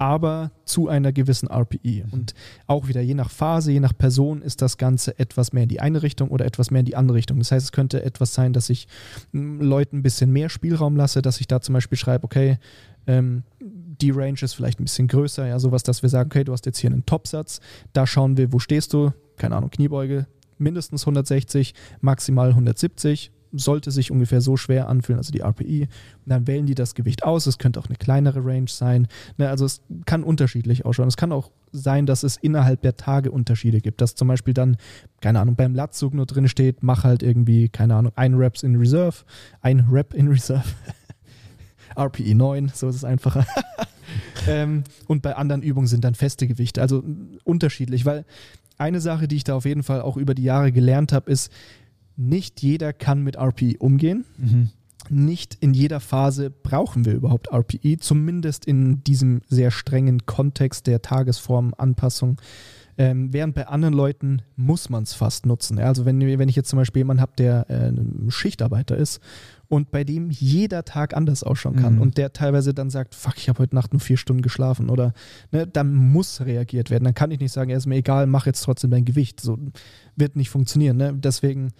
aber zu einer gewissen RPE. Mhm. Und auch wieder je nach Phase, je nach Person ist das Ganze etwas mehr in die eine Richtung oder etwas mehr in die andere Richtung. Das heißt, es könnte etwas sein, dass ich Leuten ein bisschen mehr Spielraum lasse, dass ich da zum Beispiel schreibe, okay, ähm, die Range ist vielleicht ein bisschen größer, ja, sowas, dass wir sagen, okay, du hast jetzt hier einen Topsatz, da schauen wir, wo stehst du, keine Ahnung, Kniebeuge, mindestens 160, maximal 170, sollte sich ungefähr so schwer anfühlen, also die RPI. Dann wählen die das Gewicht aus. Es könnte auch eine kleinere Range sein. Ne, also es kann unterschiedlich ausschauen. Es kann auch sein, dass es innerhalb der Tage Unterschiede gibt. Dass zum Beispiel dann, keine Ahnung, beim Latzug nur drin steht, mach halt irgendwie, keine Ahnung, ein Reps in Reserve, ein Rep in Reserve. RPE 9, so ist es einfacher. ähm, und bei anderen Übungen sind dann feste Gewichte. Also unterschiedlich, weil eine Sache, die ich da auf jeden Fall auch über die Jahre gelernt habe, ist, nicht jeder kann mit RPE umgehen. Mhm. Nicht in jeder Phase brauchen wir überhaupt RPE, zumindest in diesem sehr strengen Kontext der Tagesformanpassung. Ähm, während bei anderen Leuten muss man es fast nutzen. Also wenn, wenn ich jetzt zum Beispiel jemanden habe, der äh, Schichtarbeiter ist und bei dem jeder Tag anders ausschauen kann mhm. und der teilweise dann sagt, fuck, ich habe heute Nacht nur vier Stunden geschlafen oder ne, dann muss reagiert werden. Dann kann ich nicht sagen, er ist mir egal, mach jetzt trotzdem dein Gewicht. So wird nicht funktionieren. Ne? Deswegen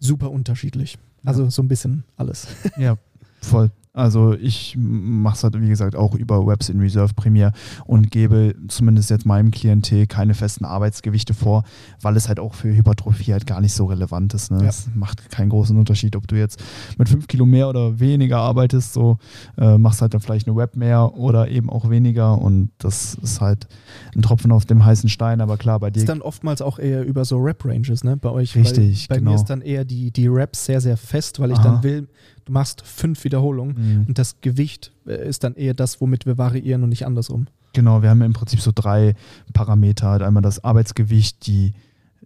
super unterschiedlich. Also so ein bisschen alles. Ja, voll. Also ich mache es halt, wie gesagt, auch über Webs in Reserve Premier und gebe zumindest jetzt meinem Klientel keine festen Arbeitsgewichte vor, weil es halt auch für Hypertrophie halt gar nicht so relevant ist. Ne? Es macht keinen großen Unterschied, ob du jetzt mit fünf Kilo mehr oder weniger arbeitest, so äh, machst halt dann vielleicht eine Web mehr oder eben auch weniger und das ist halt ein Tropfen auf dem heißen Stein, aber klar, bei dir. Ist dann oftmals auch eher über so Rap-Ranges, ne, bei euch. Richtig, Bei genau. mir ist dann eher die, die Raps sehr, sehr fest, weil ich Aha. dann will, du machst fünf Wiederholungen mhm. Und das Gewicht äh, ist dann eher das, womit wir variieren und nicht andersrum. Genau, wir haben im Prinzip so drei Parameter. Halt einmal das Arbeitsgewicht, die,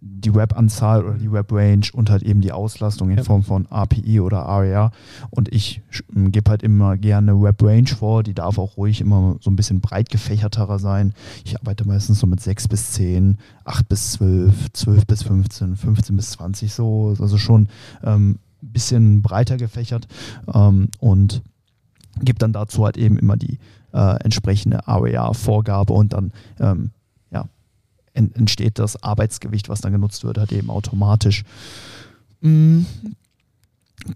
die Web-Anzahl oder die Web-Range und halt eben die Auslastung in ja. Form von API oder ARR. Und ich gebe halt immer gerne Web-Range vor, die darf auch ruhig immer so ein bisschen breit gefächerter sein. Ich arbeite meistens so mit 6 bis 10, 8 bis 12, 12 bis 15, 15 bis 20 so. Also schon ähm, bisschen breiter gefächert ähm, und gibt dann dazu halt eben immer die äh, entsprechende AOA-Vorgabe und dann ähm, ja, en entsteht das Arbeitsgewicht, was dann genutzt wird, halt eben automatisch. Mhm.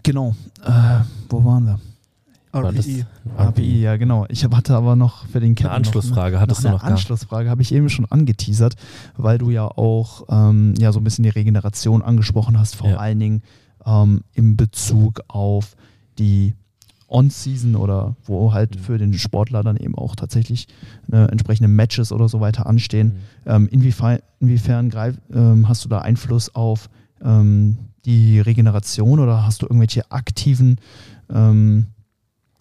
Genau. Äh, wo waren wir? RPI. RPI, ja genau. Ich hatte aber noch für den Kevin eine Anschlussfrage noch, hattest noch du noch eine Anschlussfrage habe ich eben schon angeteasert, weil du ja auch ähm, ja so ein bisschen die Regeneration angesprochen hast, vor ja. allen Dingen ähm, in Bezug auf die On-Season oder wo halt mhm. für den Sportler dann eben auch tatsächlich äh, entsprechende Matches oder so weiter anstehen. Mhm. Ähm, inwiefern, inwiefern greif, ähm, hast du da Einfluss auf ähm, die Regeneration oder hast du irgendwelche aktiven ähm,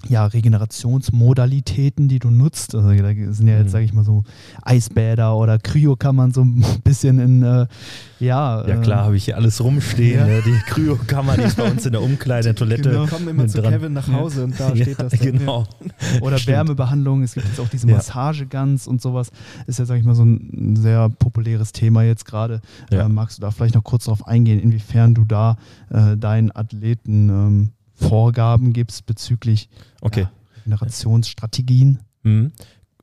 ja, Regenerationsmodalitäten, die du nutzt. Also da sind ja jetzt, mhm. sage ich mal so, Eisbäder oder Kryokammern so ein bisschen in, äh, ja. Ja klar, äh, habe ich hier alles rumstehen. Ja. Ne? Die Kryokammer, die ist bei uns in der Umkleide, der Toilette. Genau. kommen immer zu dran. Kevin nach Hause ja. und da steht das. Dann. Genau. Oder Stimmt. Wärmebehandlung, es gibt jetzt auch diese Massagegans und sowas. Ist ja, sage ich mal, so ein sehr populäres Thema jetzt gerade. Äh, magst du da vielleicht noch kurz darauf eingehen, inwiefern du da äh, deinen Athleten ähm, Vorgaben gibst bezüglich okay. ja, Generationsstrategien? Mhm.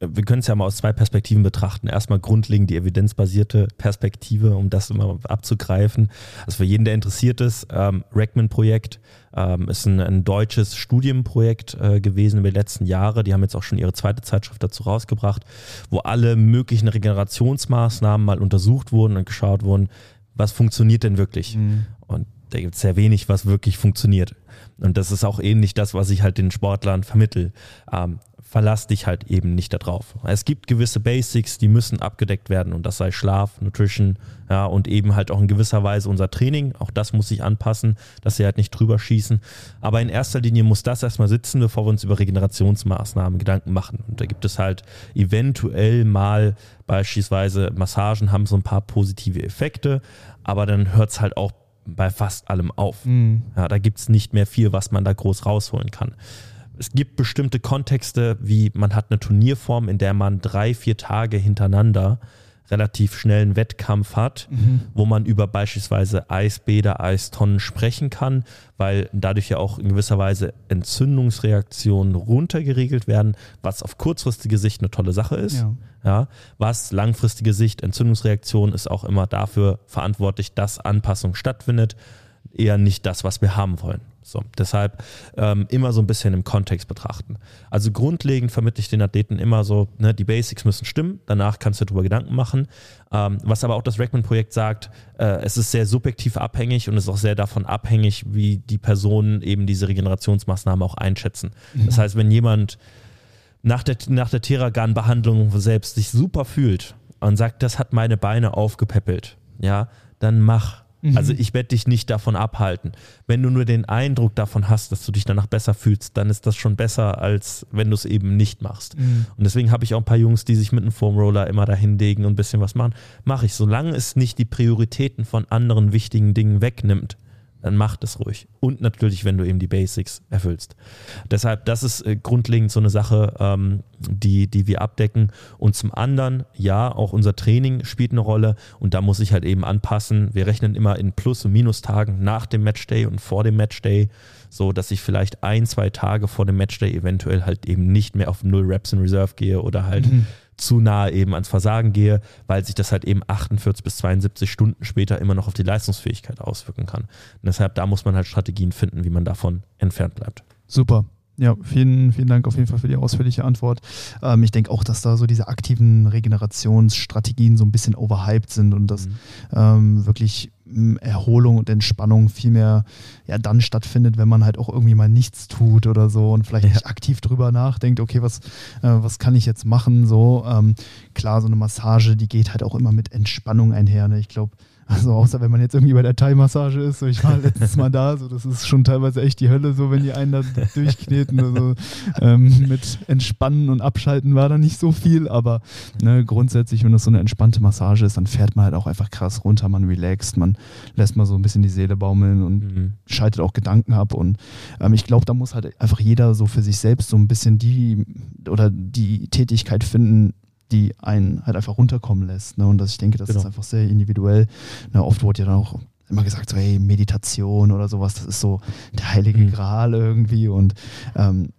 Wir können es ja mal aus zwei Perspektiven betrachten. Erstmal grundlegend die evidenzbasierte Perspektive, um das immer abzugreifen. Also für jeden, der interessiert ist, ähm, Rackman-Projekt ähm, ist ein, ein, deutsches Studienprojekt äh, gewesen über die letzten Jahre. Die haben jetzt auch schon ihre zweite Zeitschrift dazu rausgebracht, wo alle möglichen Regenerationsmaßnahmen mal untersucht wurden und geschaut wurden, was funktioniert denn wirklich. Mhm. Und da gibt es sehr wenig, was wirklich funktioniert. Und das ist auch ähnlich das, was ich halt den Sportlern vermittel. Ähm, verlass dich halt eben nicht darauf. Es gibt gewisse Basics, die müssen abgedeckt werden und das sei Schlaf, Nutrition, ja, und eben halt auch in gewisser Weise unser Training. Auch das muss sich anpassen, dass sie halt nicht drüber schießen. Aber in erster Linie muss das erstmal sitzen, bevor wir uns über Regenerationsmaßnahmen Gedanken machen. Und da gibt es halt eventuell mal beispielsweise Massagen haben so ein paar positive Effekte, aber dann hört es halt auch bei fast allem auf. Mhm. Ja, da gibt es nicht mehr viel, was man da groß rausholen kann. Es gibt bestimmte Kontexte, wie man hat eine Turnierform, in der man drei, vier Tage hintereinander relativ schnellen Wettkampf hat, mhm. wo man über beispielsweise Eisbäder, Eistonnen sprechen kann, weil dadurch ja auch in gewisser Weise Entzündungsreaktionen runtergeregelt werden, was auf kurzfristige Sicht eine tolle Sache ist. Ja. ja. was langfristige Sicht, Entzündungsreaktion ist auch immer dafür verantwortlich, dass Anpassung stattfindet, eher nicht das, was wir haben wollen. So, deshalb ähm, immer so ein bisschen im Kontext betrachten. Also grundlegend vermittle ich den Athleten immer so, ne, die Basics müssen stimmen, danach kannst du darüber Gedanken machen. Ähm, was aber auch das Rackman-Projekt sagt, äh, es ist sehr subjektiv abhängig und ist auch sehr davon abhängig, wie die Personen eben diese Regenerationsmaßnahmen auch einschätzen. Mhm. Das heißt, wenn jemand nach der, nach der Theragan-Behandlung selbst sich super fühlt und sagt, das hat meine Beine aufgepäppelt, ja, dann mach Mhm. Also ich werde dich nicht davon abhalten. Wenn du nur den Eindruck davon hast, dass du dich danach besser fühlst, dann ist das schon besser, als wenn du es eben nicht machst. Mhm. Und deswegen habe ich auch ein paar Jungs, die sich mit einem Foamroller immer dahin legen und ein bisschen was machen. Mache ich, solange es nicht die Prioritäten von anderen wichtigen Dingen wegnimmt dann mach das ruhig. Und natürlich, wenn du eben die Basics erfüllst. Deshalb, das ist äh, grundlegend so eine Sache, ähm, die, die wir abdecken. Und zum anderen, ja, auch unser Training spielt eine Rolle und da muss ich halt eben anpassen. Wir rechnen immer in Plus- und Minustagen nach dem Matchday und vor dem Matchday, so dass ich vielleicht ein, zwei Tage vor dem Matchday eventuell halt eben nicht mehr auf Null Reps in Reserve gehe oder halt mhm zu nahe eben ans Versagen gehe, weil sich das halt eben 48 bis 72 Stunden später immer noch auf die Leistungsfähigkeit auswirken kann. Und deshalb, da muss man halt Strategien finden, wie man davon entfernt bleibt. Super. Ja, vielen, vielen Dank auf jeden Fall für die ausführliche Antwort. Ähm, ich denke auch, dass da so diese aktiven Regenerationsstrategien so ein bisschen overhyped sind und dass mhm. ähm, wirklich hm, Erholung und Entspannung viel mehr ja, dann stattfindet, wenn man halt auch irgendwie mal nichts tut oder so und vielleicht ja. nicht aktiv drüber nachdenkt, okay, was, äh, was kann ich jetzt machen? So, ähm, klar, so eine Massage, die geht halt auch immer mit Entspannung einher. Ne? Ich glaube, also außer wenn man jetzt irgendwie bei der Thai-Massage ist, so ich war letztes Mal da, so das ist schon teilweise echt die Hölle, so wenn die einen da durchkneten. Also ähm, mit Entspannen und Abschalten war da nicht so viel, aber ne, grundsätzlich, wenn das so eine entspannte Massage ist, dann fährt man halt auch einfach krass runter, man relaxt, man lässt mal so ein bisschen die Seele baumeln und mhm. schaltet auch Gedanken ab. Und ähm, ich glaube, da muss halt einfach jeder so für sich selbst so ein bisschen die oder die Tätigkeit finden, die einen halt einfach runterkommen lässt. Ne? Und das, ich denke, das genau. ist einfach sehr individuell. Ne? Oft wurde ja dann auch immer gesagt, so, hey, Meditation oder sowas, das ist so der heilige mhm. Gral irgendwie. Und ähm,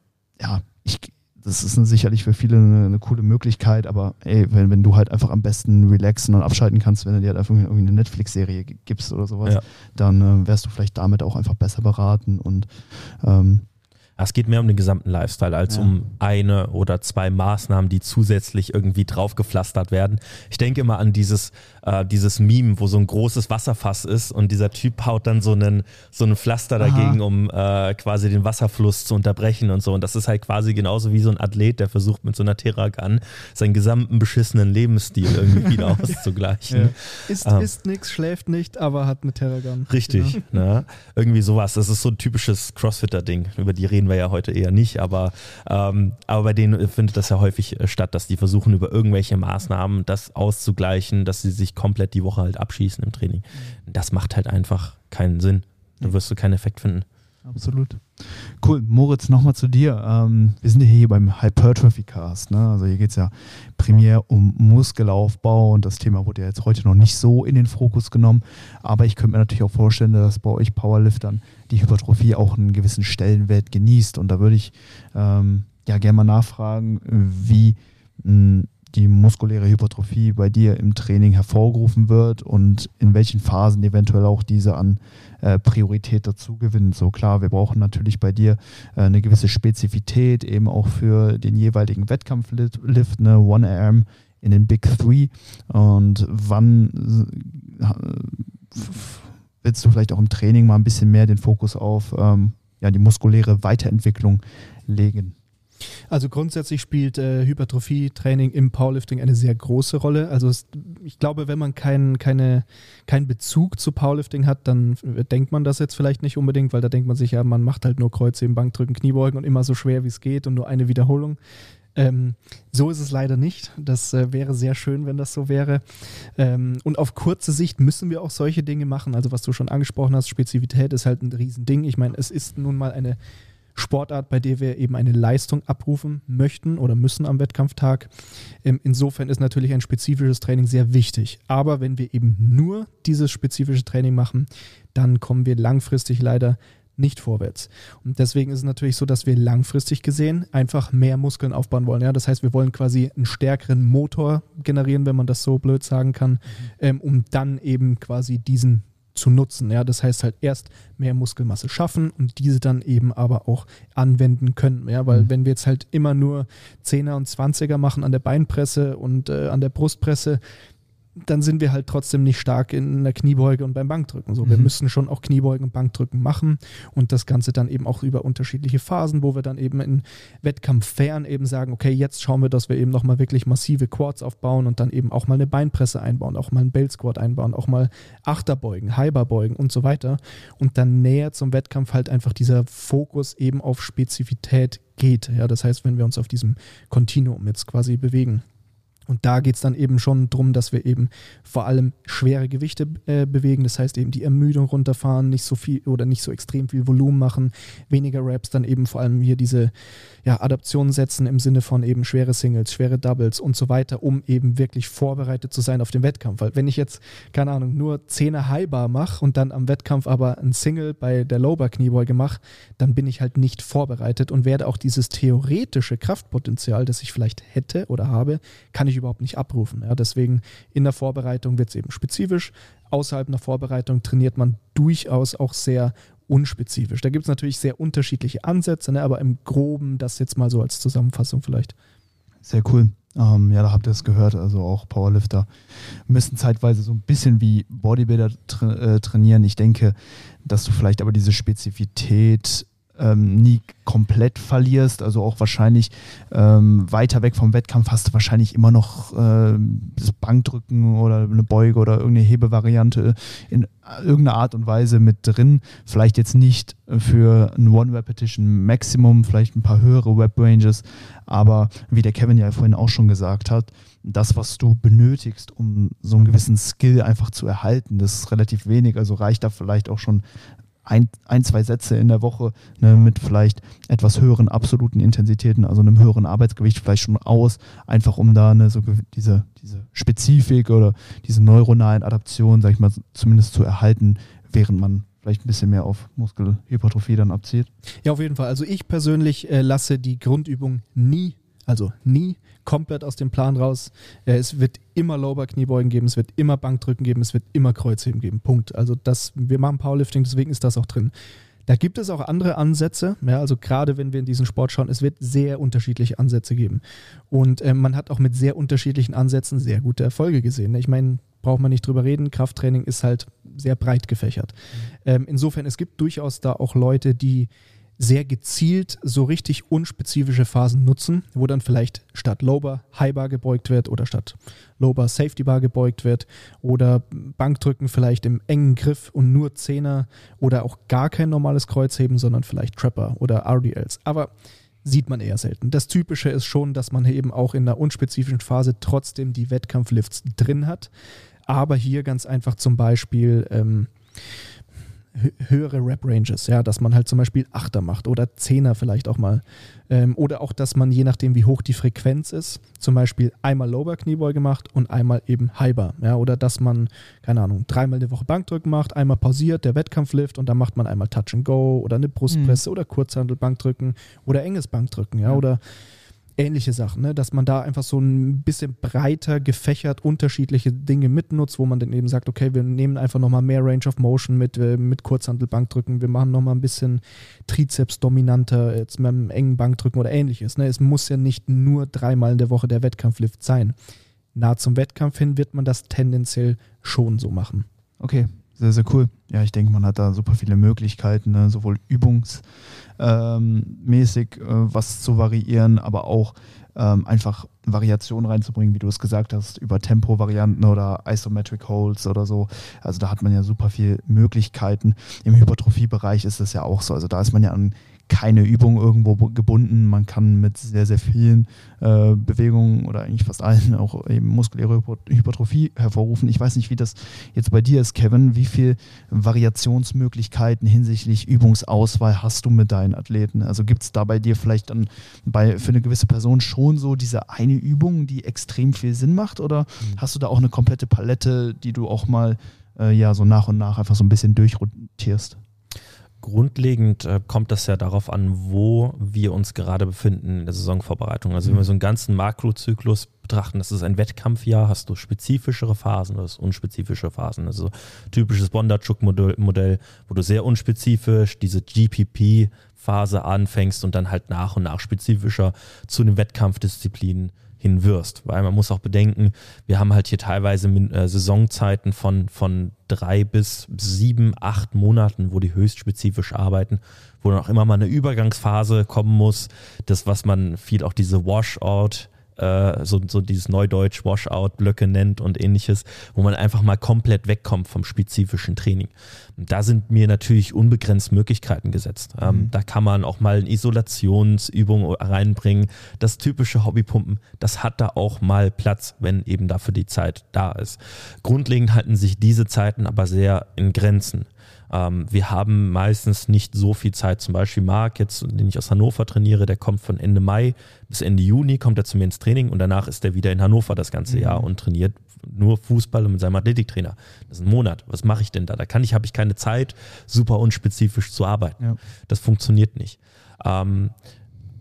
ja, ich, das ist sicherlich für viele eine, eine, coole Möglichkeit, aber ey, wenn, wenn du halt einfach am besten relaxen und abschalten kannst, wenn du dir halt einfach irgendwie eine Netflix-Serie gibst oder sowas, ja. dann äh, wärst du vielleicht damit auch einfach besser beraten und ähm, es geht mehr um den gesamten Lifestyle als ja. um eine oder zwei Maßnahmen, die zusätzlich irgendwie draufgepflastert werden. Ich denke immer an dieses, äh, dieses Meme, wo so ein großes Wasserfass ist und dieser Typ haut dann so einen, so einen Pflaster Aha. dagegen, um äh, quasi den Wasserfluss zu unterbrechen und so. Und das ist halt quasi genauso wie so ein Athlet, der versucht mit so einer Terragun seinen gesamten beschissenen Lebensstil irgendwie wieder auszugleichen. Ja. Isst, ähm, isst nichts, schläft nicht, aber hat eine Terragun. Richtig, genau. ne? irgendwie sowas. Das ist so ein typisches Crossfitter-Ding, über die reden wir ja heute eher nicht, aber, ähm, aber bei denen findet das ja häufig äh, statt, dass die versuchen, über irgendwelche Maßnahmen das auszugleichen, dass sie sich komplett die Woche halt abschießen im Training. Mhm. Das macht halt einfach keinen Sinn. Da wirst du keinen Effekt finden. Absolut. Cool. Moritz, nochmal zu dir. Ähm, wir sind ja hier beim Hypertrophy Cast. Ne? Also hier geht es ja primär um Muskelaufbau und das Thema wurde ja jetzt heute noch nicht so in den Fokus genommen. Aber ich könnte mir natürlich auch vorstellen, dass bei euch Powerliftern die Hypertrophie auch einen gewissen Stellenwert genießt. Und da würde ich ähm, ja gerne mal nachfragen, wie mh, die muskuläre Hypertrophie bei dir im Training hervorgerufen wird und in welchen Phasen eventuell auch diese an äh, Priorität dazu gewinnt. So klar, wir brauchen natürlich bei dir äh, eine gewisse Spezifität, eben auch für den jeweiligen Wettkampflift, ne, One Arm in den Big Three und wann äh, willst du vielleicht auch im Training mal ein bisschen mehr den Fokus auf ähm, ja, die muskuläre Weiterentwicklung legen? Also grundsätzlich spielt äh, Hypertrophie-Training im Powerlifting eine sehr große Rolle. Also es, ich glaube, wenn man keinen keine, kein Bezug zu Powerlifting hat, dann denkt man das jetzt vielleicht nicht unbedingt, weil da denkt man sich ja, man macht halt nur Kreuzheben, Bankdrücken, Kniebeugen und immer so schwer wie es geht und nur eine Wiederholung. Ähm, so ist es leider nicht. Das äh, wäre sehr schön, wenn das so wäre. Ähm, und auf kurze Sicht müssen wir auch solche Dinge machen. Also was du schon angesprochen hast, Spezifität ist halt ein Riesending. Ich meine, es ist nun mal eine Sportart, bei der wir eben eine Leistung abrufen möchten oder müssen am Wettkampftag. Ähm, insofern ist natürlich ein spezifisches Training sehr wichtig. Aber wenn wir eben nur dieses spezifische Training machen, dann kommen wir langfristig leider nicht vorwärts. Und deswegen ist es natürlich so, dass wir langfristig gesehen einfach mehr Muskeln aufbauen wollen. Ja? Das heißt, wir wollen quasi einen stärkeren Motor generieren, wenn man das so blöd sagen kann, mhm. ähm, um dann eben quasi diesen zu nutzen. Ja, das heißt halt erst mehr Muskelmasse schaffen und diese dann eben aber auch anwenden können. Ja, weil mhm. wenn wir jetzt halt immer nur 10er und 20er machen an der Beinpresse und äh, an der Brustpresse, dann sind wir halt trotzdem nicht stark in der Kniebeuge und beim Bankdrücken. So, wir mhm. müssen schon auch Kniebeugen und Bankdrücken machen und das Ganze dann eben auch über unterschiedliche Phasen, wo wir dann eben in Wettkampffern eben sagen, okay, jetzt schauen wir, dass wir eben nochmal wirklich massive Quads aufbauen und dann eben auch mal eine Beinpresse einbauen, auch mal einen Belt Squat einbauen, auch mal Achterbeugen, Hyperbeugen und so weiter. Und dann näher zum Wettkampf halt einfach dieser Fokus eben auf Spezifität geht. Ja, das heißt, wenn wir uns auf diesem Kontinuum jetzt quasi bewegen. Und da geht es dann eben schon darum, dass wir eben vor allem schwere Gewichte äh, bewegen. Das heißt eben die Ermüdung runterfahren, nicht so viel oder nicht so extrem viel Volumen machen, weniger Raps, dann eben vor allem hier diese ja, Adaptionen setzen im Sinne von eben schwere Singles, schwere Doubles und so weiter, um eben wirklich vorbereitet zu sein auf den Wettkampf. Weil wenn ich jetzt, keine Ahnung, nur 10er Highbar mache und dann am Wettkampf aber ein Single bei der Lowbar Kniebeuge mache, dann bin ich halt nicht vorbereitet und werde auch dieses theoretische Kraftpotenzial, das ich vielleicht hätte oder habe, kann ich überhaupt nicht abrufen. Ja, deswegen in der Vorbereitung wird es eben spezifisch. Außerhalb einer Vorbereitung trainiert man durchaus auch sehr unspezifisch. Da gibt es natürlich sehr unterschiedliche Ansätze, ne, aber im Groben das jetzt mal so als Zusammenfassung vielleicht. Sehr cool. Ähm, ja, da habt ihr es gehört. Also auch Powerlifter müssen zeitweise so ein bisschen wie Bodybuilder tra äh, trainieren. Ich denke, dass du vielleicht aber diese Spezifität ähm, nie komplett verlierst, also auch wahrscheinlich ähm, weiter weg vom Wettkampf hast du wahrscheinlich immer noch äh, das Bankdrücken oder eine Beuge oder irgendeine Hebevariante in irgendeiner Art und Weise mit drin. Vielleicht jetzt nicht für ein One-Repetition Maximum, vielleicht ein paar höhere Web-Ranges, aber wie der Kevin ja vorhin auch schon gesagt hat, das, was du benötigst, um so einen gewissen Skill einfach zu erhalten, das ist relativ wenig. Also reicht da vielleicht auch schon ein, ein, zwei Sätze in der Woche ne, mit vielleicht etwas höheren absoluten Intensitäten, also einem höheren Arbeitsgewicht vielleicht schon aus, einfach um da eine, so diese, diese Spezifik oder diese neuronalen Adaptionen, sag ich mal, zumindest zu erhalten, während man vielleicht ein bisschen mehr auf Muskelhypertrophie dann abzieht. Ja, auf jeden Fall. Also ich persönlich äh, lasse die Grundübung nie, also nie komplett aus dem Plan raus. Äh, es wird immer Lower-Kniebeugen geben, es wird immer Bankdrücken geben, es wird immer Kreuzheben geben. Punkt. Also das, wir machen Powerlifting, deswegen ist das auch drin. Da gibt es auch andere Ansätze, ja, also gerade wenn wir in diesen Sport schauen, es wird sehr unterschiedliche Ansätze geben. Und äh, man hat auch mit sehr unterschiedlichen Ansätzen sehr gute Erfolge gesehen. Ich meine, braucht man nicht drüber reden, Krafttraining ist halt sehr breit gefächert. Mhm. Ähm, insofern, es gibt durchaus da auch Leute, die sehr gezielt so richtig unspezifische Phasen nutzen, wo dann vielleicht statt Lowbar Highbar gebeugt wird oder statt Lowbar Safety Bar gebeugt wird oder Bankdrücken vielleicht im engen Griff und nur Zehner oder auch gar kein normales Kreuzheben, sondern vielleicht Trapper oder RDLs. Aber sieht man eher selten. Das Typische ist schon, dass man eben auch in einer unspezifischen Phase trotzdem die Wettkampflifts drin hat. Aber hier ganz einfach zum Beispiel ähm, höhere Rap-Ranges, ja, dass man halt zum Beispiel Achter macht oder Zehner vielleicht auch mal. Ähm, oder auch, dass man je nachdem, wie hoch die Frequenz ist, zum Beispiel einmal Lower-Kniebeuge macht und einmal eben Hyper. Ja, oder dass man, keine Ahnung, dreimal eine Woche Bankdrücken macht, einmal pausiert, der Wettkampflift und dann macht man einmal Touch and Go oder eine Brustpresse mhm. oder Kurzhandel-Bankdrücken oder enges Bankdrücken, ja, ja. oder ähnliche Sachen, ne? dass man da einfach so ein bisschen breiter gefächert unterschiedliche Dinge mitnutzt, wo man dann eben sagt, okay, wir nehmen einfach nochmal mehr Range of Motion mit, äh, mit Kurzhantelbankdrücken, wir machen nochmal ein bisschen Trizeps dominanter, jetzt mit einem engen Bankdrücken oder ähnliches. Ne? Es muss ja nicht nur dreimal in der Woche der Wettkampflift sein. Nah zum Wettkampf hin wird man das tendenziell schon so machen. Okay, Sehr, sehr cool. Ja, ich denke, man hat da super viele Möglichkeiten, ne? sowohl übungsmäßig äh, was zu variieren, aber auch ähm, einfach Variationen reinzubringen, wie du es gesagt hast, über Tempo-Varianten oder Isometric Holds oder so. Also da hat man ja super viele Möglichkeiten. Im Hypertrophie-Bereich ist es ja auch so. Also da ist man ja an keine Übung irgendwo gebunden. Man kann mit sehr, sehr vielen äh, Bewegungen oder eigentlich fast allen auch eben muskuläre Hypertrophie hervorrufen. Ich weiß nicht, wie das jetzt bei dir ist, Kevin. Wie viele Variationsmöglichkeiten hinsichtlich Übungsauswahl hast du mit deinen Athleten? Also gibt es da bei dir vielleicht dann bei, für eine gewisse Person schon so diese eine Übung, die extrem viel Sinn macht? Oder mhm. hast du da auch eine komplette Palette, die du auch mal äh, ja so nach und nach einfach so ein bisschen durchrotierst? Grundlegend äh, kommt das ja darauf an, wo wir uns gerade befinden in der Saisonvorbereitung. Also wenn wir so einen ganzen Makrozyklus betrachten, das ist ein Wettkampfjahr, hast du spezifischere Phasen oder unspezifische Phasen. Also typisches Bondarchuk-Modell, wo du sehr unspezifisch diese GPP-Phase anfängst und dann halt nach und nach spezifischer zu den Wettkampfdisziplinen hin wirst. Weil man muss auch bedenken, wir haben halt hier teilweise äh, Saisonzeiten von, von drei bis sieben, acht Monaten, wo die höchst spezifisch arbeiten, wo dann auch immer mal eine Übergangsphase kommen muss. Das, was man viel auch diese Washout- äh, so, so dieses Neudeutsch Washout-Blöcke nennt und ähnliches, wo man einfach mal komplett wegkommt vom spezifischen Training. Und da sind mir natürlich unbegrenzt Möglichkeiten gesetzt. Ähm, mhm. da kann man auch mal eine Isolationsübung reinbringen. Das typische Hobbypumpen, das hat da auch mal Platz, wenn eben dafür die Zeit da ist. Grundlegend halten sich diese Zeiten aber sehr in Grenzen. Ähm, wir haben meistens nicht so viel Zeit. Zum Beispiel Marc, jetzt, den ich aus Hannover trainiere, der kommt von Ende Mai bis Ende Juni, kommt er zu mir ins Training und danach ist er wieder in Hannover das ganze mhm. Jahr und trainiert nur Fußball mit seinem Athletiktrainer. Das ist ein Monat. Was mache ich denn da? Da kann ich, habe ich keine Zeit, super unspezifisch zu arbeiten. Ja. Das funktioniert nicht. Ähm,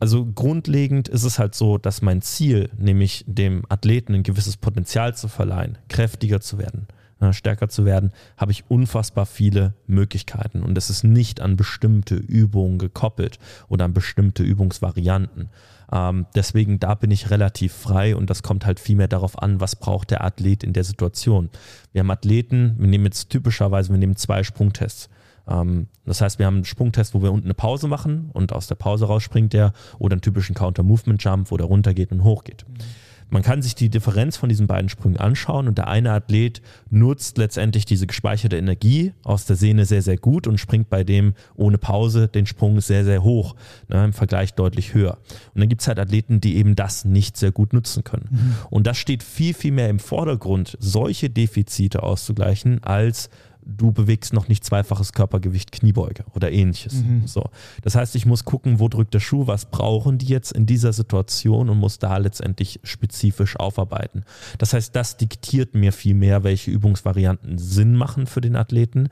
also grundlegend ist es halt so, dass mein Ziel, nämlich dem Athleten ein gewisses Potenzial zu verleihen, kräftiger zu werden, äh, stärker zu werden, habe ich unfassbar viele Möglichkeiten. Und es ist nicht an bestimmte Übungen gekoppelt oder an bestimmte Übungsvarianten. Ähm, deswegen, da bin ich relativ frei und das kommt halt viel mehr darauf an, was braucht der Athlet in der Situation. Wir haben Athleten, wir nehmen jetzt typischerweise, wir nehmen zwei Sprungtests. Ähm, das heißt, wir haben einen Sprungtest, wo wir unten eine Pause machen und aus der Pause raus springt der oder einen typischen Counter-Movement-Jump, wo der runtergeht und hochgeht. Mhm. Man kann sich die Differenz von diesen beiden Sprüngen anschauen und der eine Athlet nutzt letztendlich diese gespeicherte Energie aus der Sehne sehr, sehr gut und springt bei dem ohne Pause den Sprung sehr, sehr hoch, ne, im Vergleich deutlich höher. Und dann gibt es halt Athleten, die eben das nicht sehr gut nutzen können. Mhm. Und das steht viel, viel mehr im Vordergrund, solche Defizite auszugleichen, als du bewegst noch nicht zweifaches Körpergewicht Kniebeuge oder ähnliches. Mhm. So. Das heißt, ich muss gucken, wo drückt der Schuh, was brauchen die jetzt in dieser Situation und muss da letztendlich spezifisch aufarbeiten. Das heißt, das diktiert mir viel mehr, welche Übungsvarianten Sinn machen für den Athleten.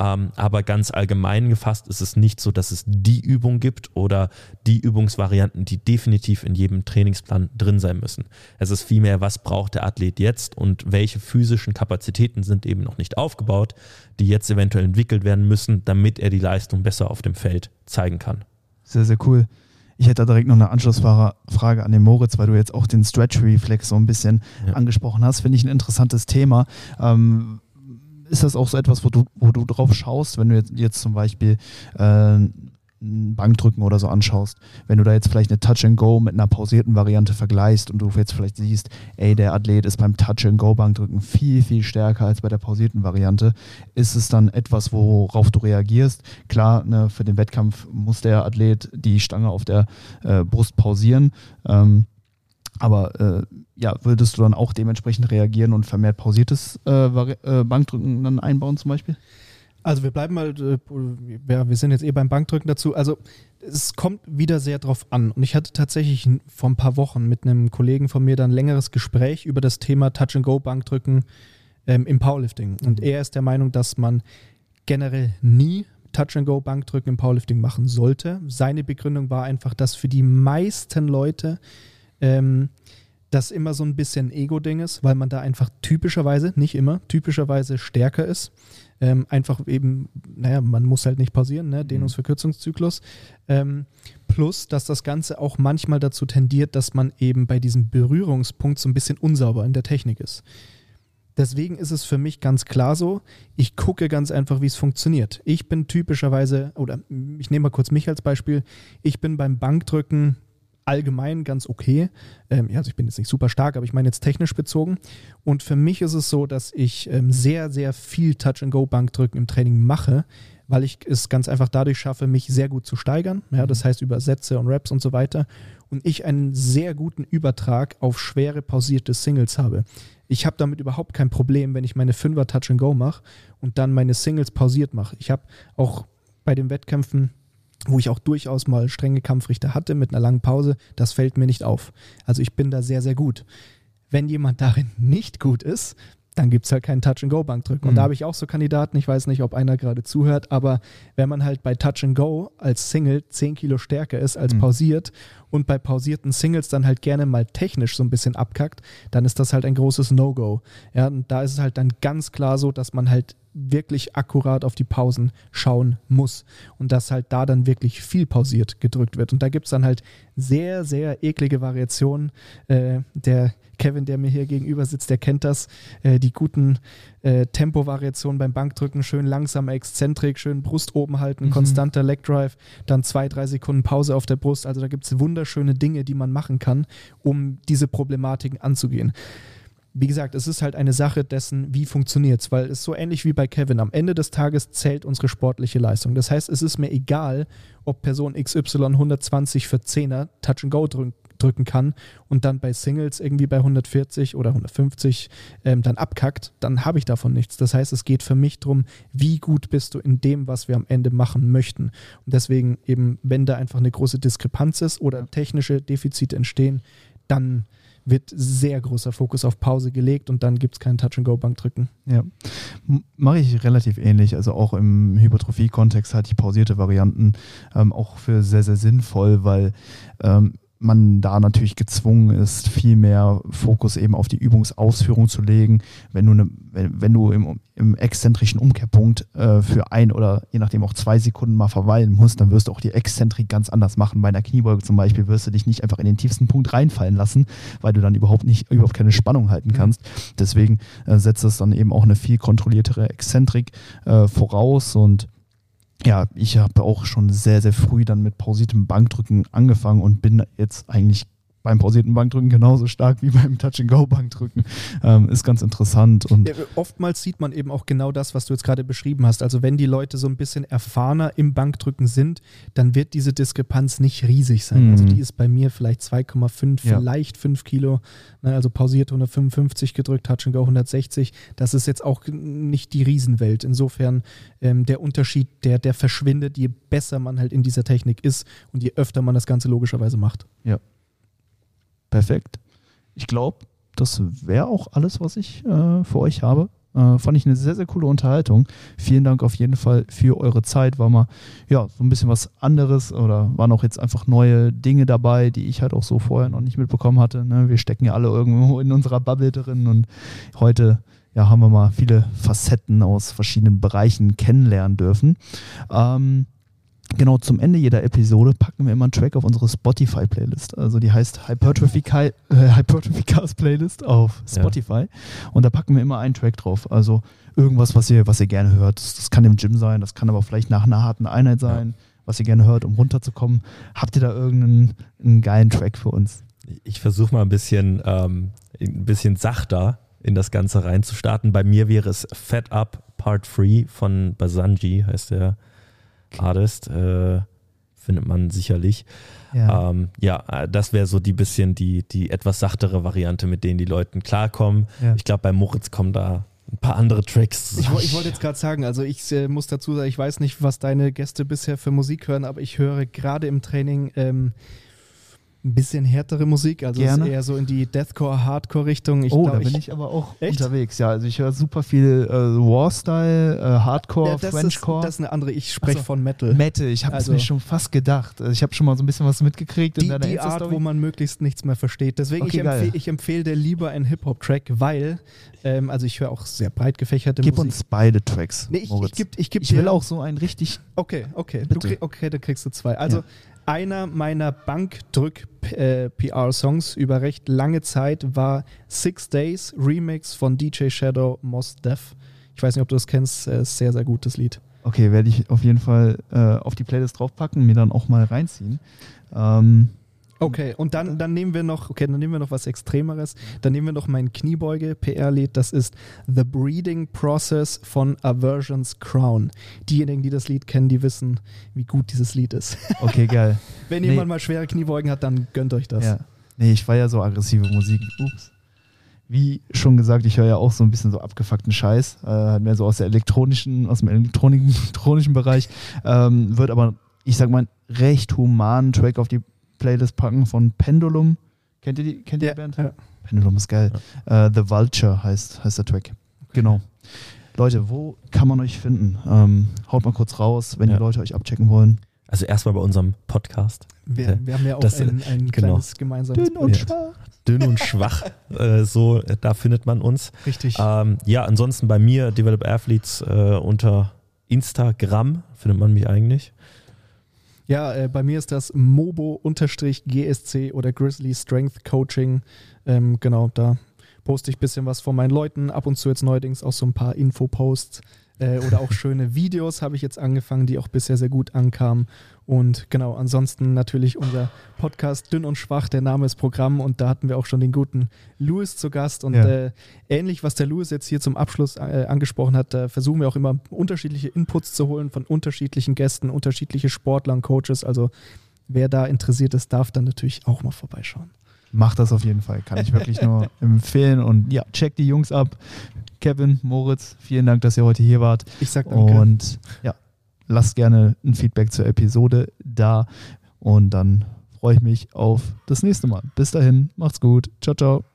Ähm, aber ganz allgemein gefasst ist es nicht so, dass es die Übung gibt oder die Übungsvarianten, die definitiv in jedem Trainingsplan drin sein müssen. Es ist vielmehr, was braucht der Athlet jetzt und welche physischen Kapazitäten sind eben noch nicht aufgebaut, die jetzt eventuell entwickelt werden müssen, damit er die Leistung besser auf dem Feld zeigen kann. Sehr, sehr cool. Ich hätte da direkt noch eine Anschlussfrage an den Moritz, weil du jetzt auch den Stretch Reflex so ein bisschen ja. angesprochen hast. Finde ich ein interessantes Thema. Ähm, ist das auch so etwas, wo du, wo du drauf schaust, wenn du jetzt, jetzt zum Beispiel äh, Bankdrücken oder so anschaust, wenn du da jetzt vielleicht eine Touch and Go mit einer pausierten Variante vergleichst und du jetzt vielleicht siehst, ey, der Athlet ist beim Touch and Go Bankdrücken viel, viel stärker als bei der pausierten Variante, ist es dann etwas, worauf du reagierst? Klar, ne, für den Wettkampf muss der Athlet die Stange auf der äh, Brust pausieren. Ähm, aber äh, ja, würdest du dann auch dementsprechend reagieren und vermehrt pausiertes äh, äh, Bankdrücken dann einbauen zum Beispiel? Also wir bleiben mal, äh, ja, wir sind jetzt eh beim Bankdrücken dazu. Also es kommt wieder sehr drauf an. Und ich hatte tatsächlich vor ein paar Wochen mit einem Kollegen von mir dann ein längeres Gespräch über das Thema Touch-and-Go-Bankdrücken ähm, im Powerlifting. Und mhm. er ist der Meinung, dass man generell nie Touch-and-Go-Bankdrücken im Powerlifting machen sollte. Seine Begründung war einfach, dass für die meisten Leute ähm, das immer so ein bisschen Ego-Ding ist, weil man da einfach typischerweise, nicht immer, typischerweise stärker ist. Ähm, einfach eben, naja, man muss halt nicht pausieren, ne? Dehnungsverkürzungszyklus. Ähm, plus, dass das Ganze auch manchmal dazu tendiert, dass man eben bei diesem Berührungspunkt so ein bisschen unsauber in der Technik ist. Deswegen ist es für mich ganz klar so, ich gucke ganz einfach, wie es funktioniert. Ich bin typischerweise, oder ich nehme mal kurz mich als Beispiel, ich bin beim Bankdrücken allgemein ganz okay. Ähm, also ich bin jetzt nicht super stark, aber ich meine jetzt technisch bezogen. Und für mich ist es so, dass ich ähm, sehr, sehr viel Touch-and-Go-Bankdrücken im Training mache, weil ich es ganz einfach dadurch schaffe, mich sehr gut zu steigern. Ja, das heißt über Sätze und Raps und so weiter. Und ich einen sehr guten Übertrag auf schwere pausierte Singles habe. Ich habe damit überhaupt kein Problem, wenn ich meine Fünfer Touch and Go mache und dann meine Singles pausiert mache. Ich habe auch bei den Wettkämpfen wo ich auch durchaus mal strenge Kampfrichter hatte mit einer langen Pause, das fällt mir nicht auf. Also ich bin da sehr, sehr gut. Wenn jemand darin nicht gut ist, dann gibt es halt keinen Touch-and-Go-Bankdrücken. Mhm. Und da habe ich auch so Kandidaten, ich weiß nicht, ob einer gerade zuhört, aber wenn man halt bei Touch-and-Go als Single 10 Kilo stärker ist als mhm. pausiert und bei pausierten Singles dann halt gerne mal technisch so ein bisschen abkackt, dann ist das halt ein großes No-Go. Ja, und da ist es halt dann ganz klar so, dass man halt wirklich akkurat auf die Pausen schauen muss und dass halt da dann wirklich viel pausiert gedrückt wird. Und da gibt es dann halt sehr, sehr eklige Variationen. Äh, der Kevin, der mir hier gegenüber sitzt, der kennt das. Äh, die guten äh, Tempo-Variationen beim Bankdrücken, schön langsam, exzentrik, schön Brust oben halten, mhm. konstanter Leg Drive, dann zwei, drei Sekunden Pause auf der Brust. Also da gibt es wunderschöne Dinge, die man machen kann, um diese Problematiken anzugehen wie gesagt, es ist halt eine Sache dessen, wie funktioniert es, weil es so ähnlich wie bei Kevin. Am Ende des Tages zählt unsere sportliche Leistung. Das heißt, es ist mir egal, ob Person XY 120 für 10er Touch and Go drücken, drücken kann und dann bei Singles irgendwie bei 140 oder 150 ähm, dann abkackt, dann habe ich davon nichts. Das heißt, es geht für mich darum, wie gut bist du in dem, was wir am Ende machen möchten. Und deswegen eben, wenn da einfach eine große Diskrepanz ist oder technische Defizite entstehen, dann wird sehr großer Fokus auf Pause gelegt und dann gibt es keinen Touch-and-Go-Bankdrücken. Ja, mache ich relativ ähnlich. Also auch im Hypertrophie-Kontext halte ich pausierte Varianten ähm, auch für sehr, sehr sinnvoll, weil ähm, man da natürlich gezwungen ist, viel mehr Fokus eben auf die Übungsausführung zu legen. Wenn du, ne, wenn, wenn du im, im exzentrischen Umkehrpunkt äh, für ein oder je nachdem auch zwei Sekunden mal verweilen musst, dann wirst du auch die Exzentrik ganz anders machen. Bei einer Kniebeuge zum Beispiel wirst du dich nicht einfach in den tiefsten Punkt reinfallen lassen, weil du dann überhaupt nicht, überhaupt keine Spannung halten kannst. Deswegen äh, setzt es dann eben auch eine viel kontrolliertere Exzentrik äh, voraus und ja, ich habe auch schon sehr, sehr früh dann mit pausiertem Bankdrücken angefangen und bin jetzt eigentlich beim pausierten Bankdrücken genauso stark wie beim Touch-and-Go-Bankdrücken. Ähm, ist ganz interessant. Und ja, oftmals sieht man eben auch genau das, was du jetzt gerade beschrieben hast. Also wenn die Leute so ein bisschen erfahrener im Bankdrücken sind, dann wird diese Diskrepanz nicht riesig sein. Mhm. Also die ist bei mir vielleicht 2,5, ja. vielleicht 5 Kilo. Ne, also pausiert 155 gedrückt, Touch-and-Go 160. Das ist jetzt auch nicht die Riesenwelt. Insofern ähm, der Unterschied, der, der verschwindet, je besser man halt in dieser Technik ist und je öfter man das Ganze logischerweise macht. Ja. Perfekt. Ich glaube, das wäre auch alles, was ich äh, für euch habe. Äh, fand ich eine sehr, sehr coole Unterhaltung. Vielen Dank auf jeden Fall für eure Zeit. War mal ja, so ein bisschen was anderes oder waren auch jetzt einfach neue Dinge dabei, die ich halt auch so vorher noch nicht mitbekommen hatte. Ne? Wir stecken ja alle irgendwo in unserer Bubble drin und heute ja, haben wir mal viele Facetten aus verschiedenen Bereichen kennenlernen dürfen. Ähm, Genau, zum Ende jeder Episode packen wir immer einen Track auf unsere Spotify-Playlist. Also die heißt Hypertrophy, äh, Hypertrophy Cars Playlist auf Spotify. Ja. Und da packen wir immer einen Track drauf. Also irgendwas, was ihr, was ihr gerne hört. Das, kann im Gym sein, das kann aber vielleicht nach einer harten Einheit sein, ja. was ihr gerne hört, um runterzukommen. Habt ihr da irgendeinen einen geilen Track für uns? Ich versuche mal ein bisschen, ähm, ein bisschen sachter in das Ganze reinzustarten. Bei mir wäre es Fat Up Part 3 von Basanji, heißt der Artist. Äh, findet man sicherlich. Ja, ähm, ja äh, das wäre so die bisschen die, die etwas sachtere Variante, mit denen die Leute klarkommen. Ja. Ich glaube, bei Moritz kommen da ein paar andere Tracks. Ich, ich wollte jetzt gerade sagen, also ich äh, muss dazu sagen, ich weiß nicht, was deine Gäste bisher für Musik hören, aber ich höre gerade im Training ähm, ein bisschen härtere Musik, also eher so in die Deathcore, Hardcore-Richtung. Oh, glaub, da bin ich, ich aber auch echt? unterwegs. Ja, also ich höre super viel äh, War-Style, äh, Hardcore, ja, das Frenchcore. Ist, das ist eine andere. Ich spreche so, von Metal. Metal. Ich habe es also, mir schon fast gedacht. Also ich habe schon mal so ein bisschen was mitgekriegt die, in deiner Die Art, wo man möglichst nichts mehr versteht. Deswegen okay, ich, empfehle, ich empfehle dir lieber einen Hip-Hop-Track, weil ähm, also ich höre auch sehr breit gefächerte Gib Musik. uns beide Tracks. Nee, ich, ich, geb, ich, geb ich will auch so einen richtig. Okay, okay. Du krieg, okay, dann kriegst du zwei. Also ja einer meiner Bankdrück-PR-Songs über recht lange Zeit war Six Days Remix von DJ Shadow Mos Def. Ich weiß nicht, ob du das kennst, äh, sehr, sehr gutes Lied. Okay, werde ich auf jeden Fall äh, auf die Playlist draufpacken, mir dann auch mal reinziehen. Ähm, Okay, und dann, dann nehmen wir noch, okay, dann nehmen wir noch was Extremeres. Dann nehmen wir noch mein Kniebeuge-PR-Lied. Das ist The Breeding Process von Aversion's Crown. Diejenigen, die das Lied kennen, die wissen, wie gut dieses Lied ist. Okay, geil. Wenn nee. jemand mal schwere Kniebeugen hat, dann gönnt euch das. Ja. Nee, ich feiere so aggressive Musik. Ups. Wie schon gesagt, ich höre ja auch so ein bisschen so abgefuckten Scheiß. Äh, halt mehr so aus der elektronischen, aus dem elektronischen, elektronischen Bereich. Ähm, wird aber, ich sag mal, recht humanen Track auf die Playlist packen von Pendulum. Kennt ihr die, kennt ihr die Band? Ja. Pendulum ist geil. Ja. Uh, The Vulture heißt, heißt der Track. Genau. Leute, wo kann man euch finden? Ähm, haut mal kurz raus, wenn ja. die Leute euch abchecken wollen. Also erstmal bei unserem Podcast. Wir, wir haben ja auch das, ein, ein genau. kleines gemeinsames Dünn und Projekt. schwach. Dünn und schwach, äh, so, äh, da findet man uns. Richtig. Ähm, ja, ansonsten bei mir, Develop Athletes, äh, unter Instagram findet man mich eigentlich. Ja, äh, bei mir ist das Mobo-GSC oder Grizzly Strength Coaching. Ähm, genau, da poste ich ein bisschen was von meinen Leuten. Ab und zu jetzt neuerdings auch so ein paar Infoposts äh, oder auch schöne Videos habe ich jetzt angefangen, die auch bisher sehr gut ankamen. Und genau, ansonsten natürlich unser Podcast Dünn und Schwach, der Name ist Programm und da hatten wir auch schon den guten Louis zu Gast. Und ja. äh, ähnlich, was der Louis jetzt hier zum Abschluss äh, angesprochen hat, da versuchen wir auch immer unterschiedliche Inputs zu holen von unterschiedlichen Gästen, unterschiedliche Sportlern, Coaches. Also wer da interessiert ist, darf dann natürlich auch mal vorbeischauen. Macht das auf jeden Fall, kann ich wirklich nur empfehlen. Und ja, check die Jungs ab. Kevin, Moritz, vielen Dank, dass ihr heute hier wart. Ich sag danke. Und ja, lasst gerne ein Feedback zur Episode da. Und dann freue ich mich auf das nächste Mal. Bis dahin, macht's gut. Ciao, ciao.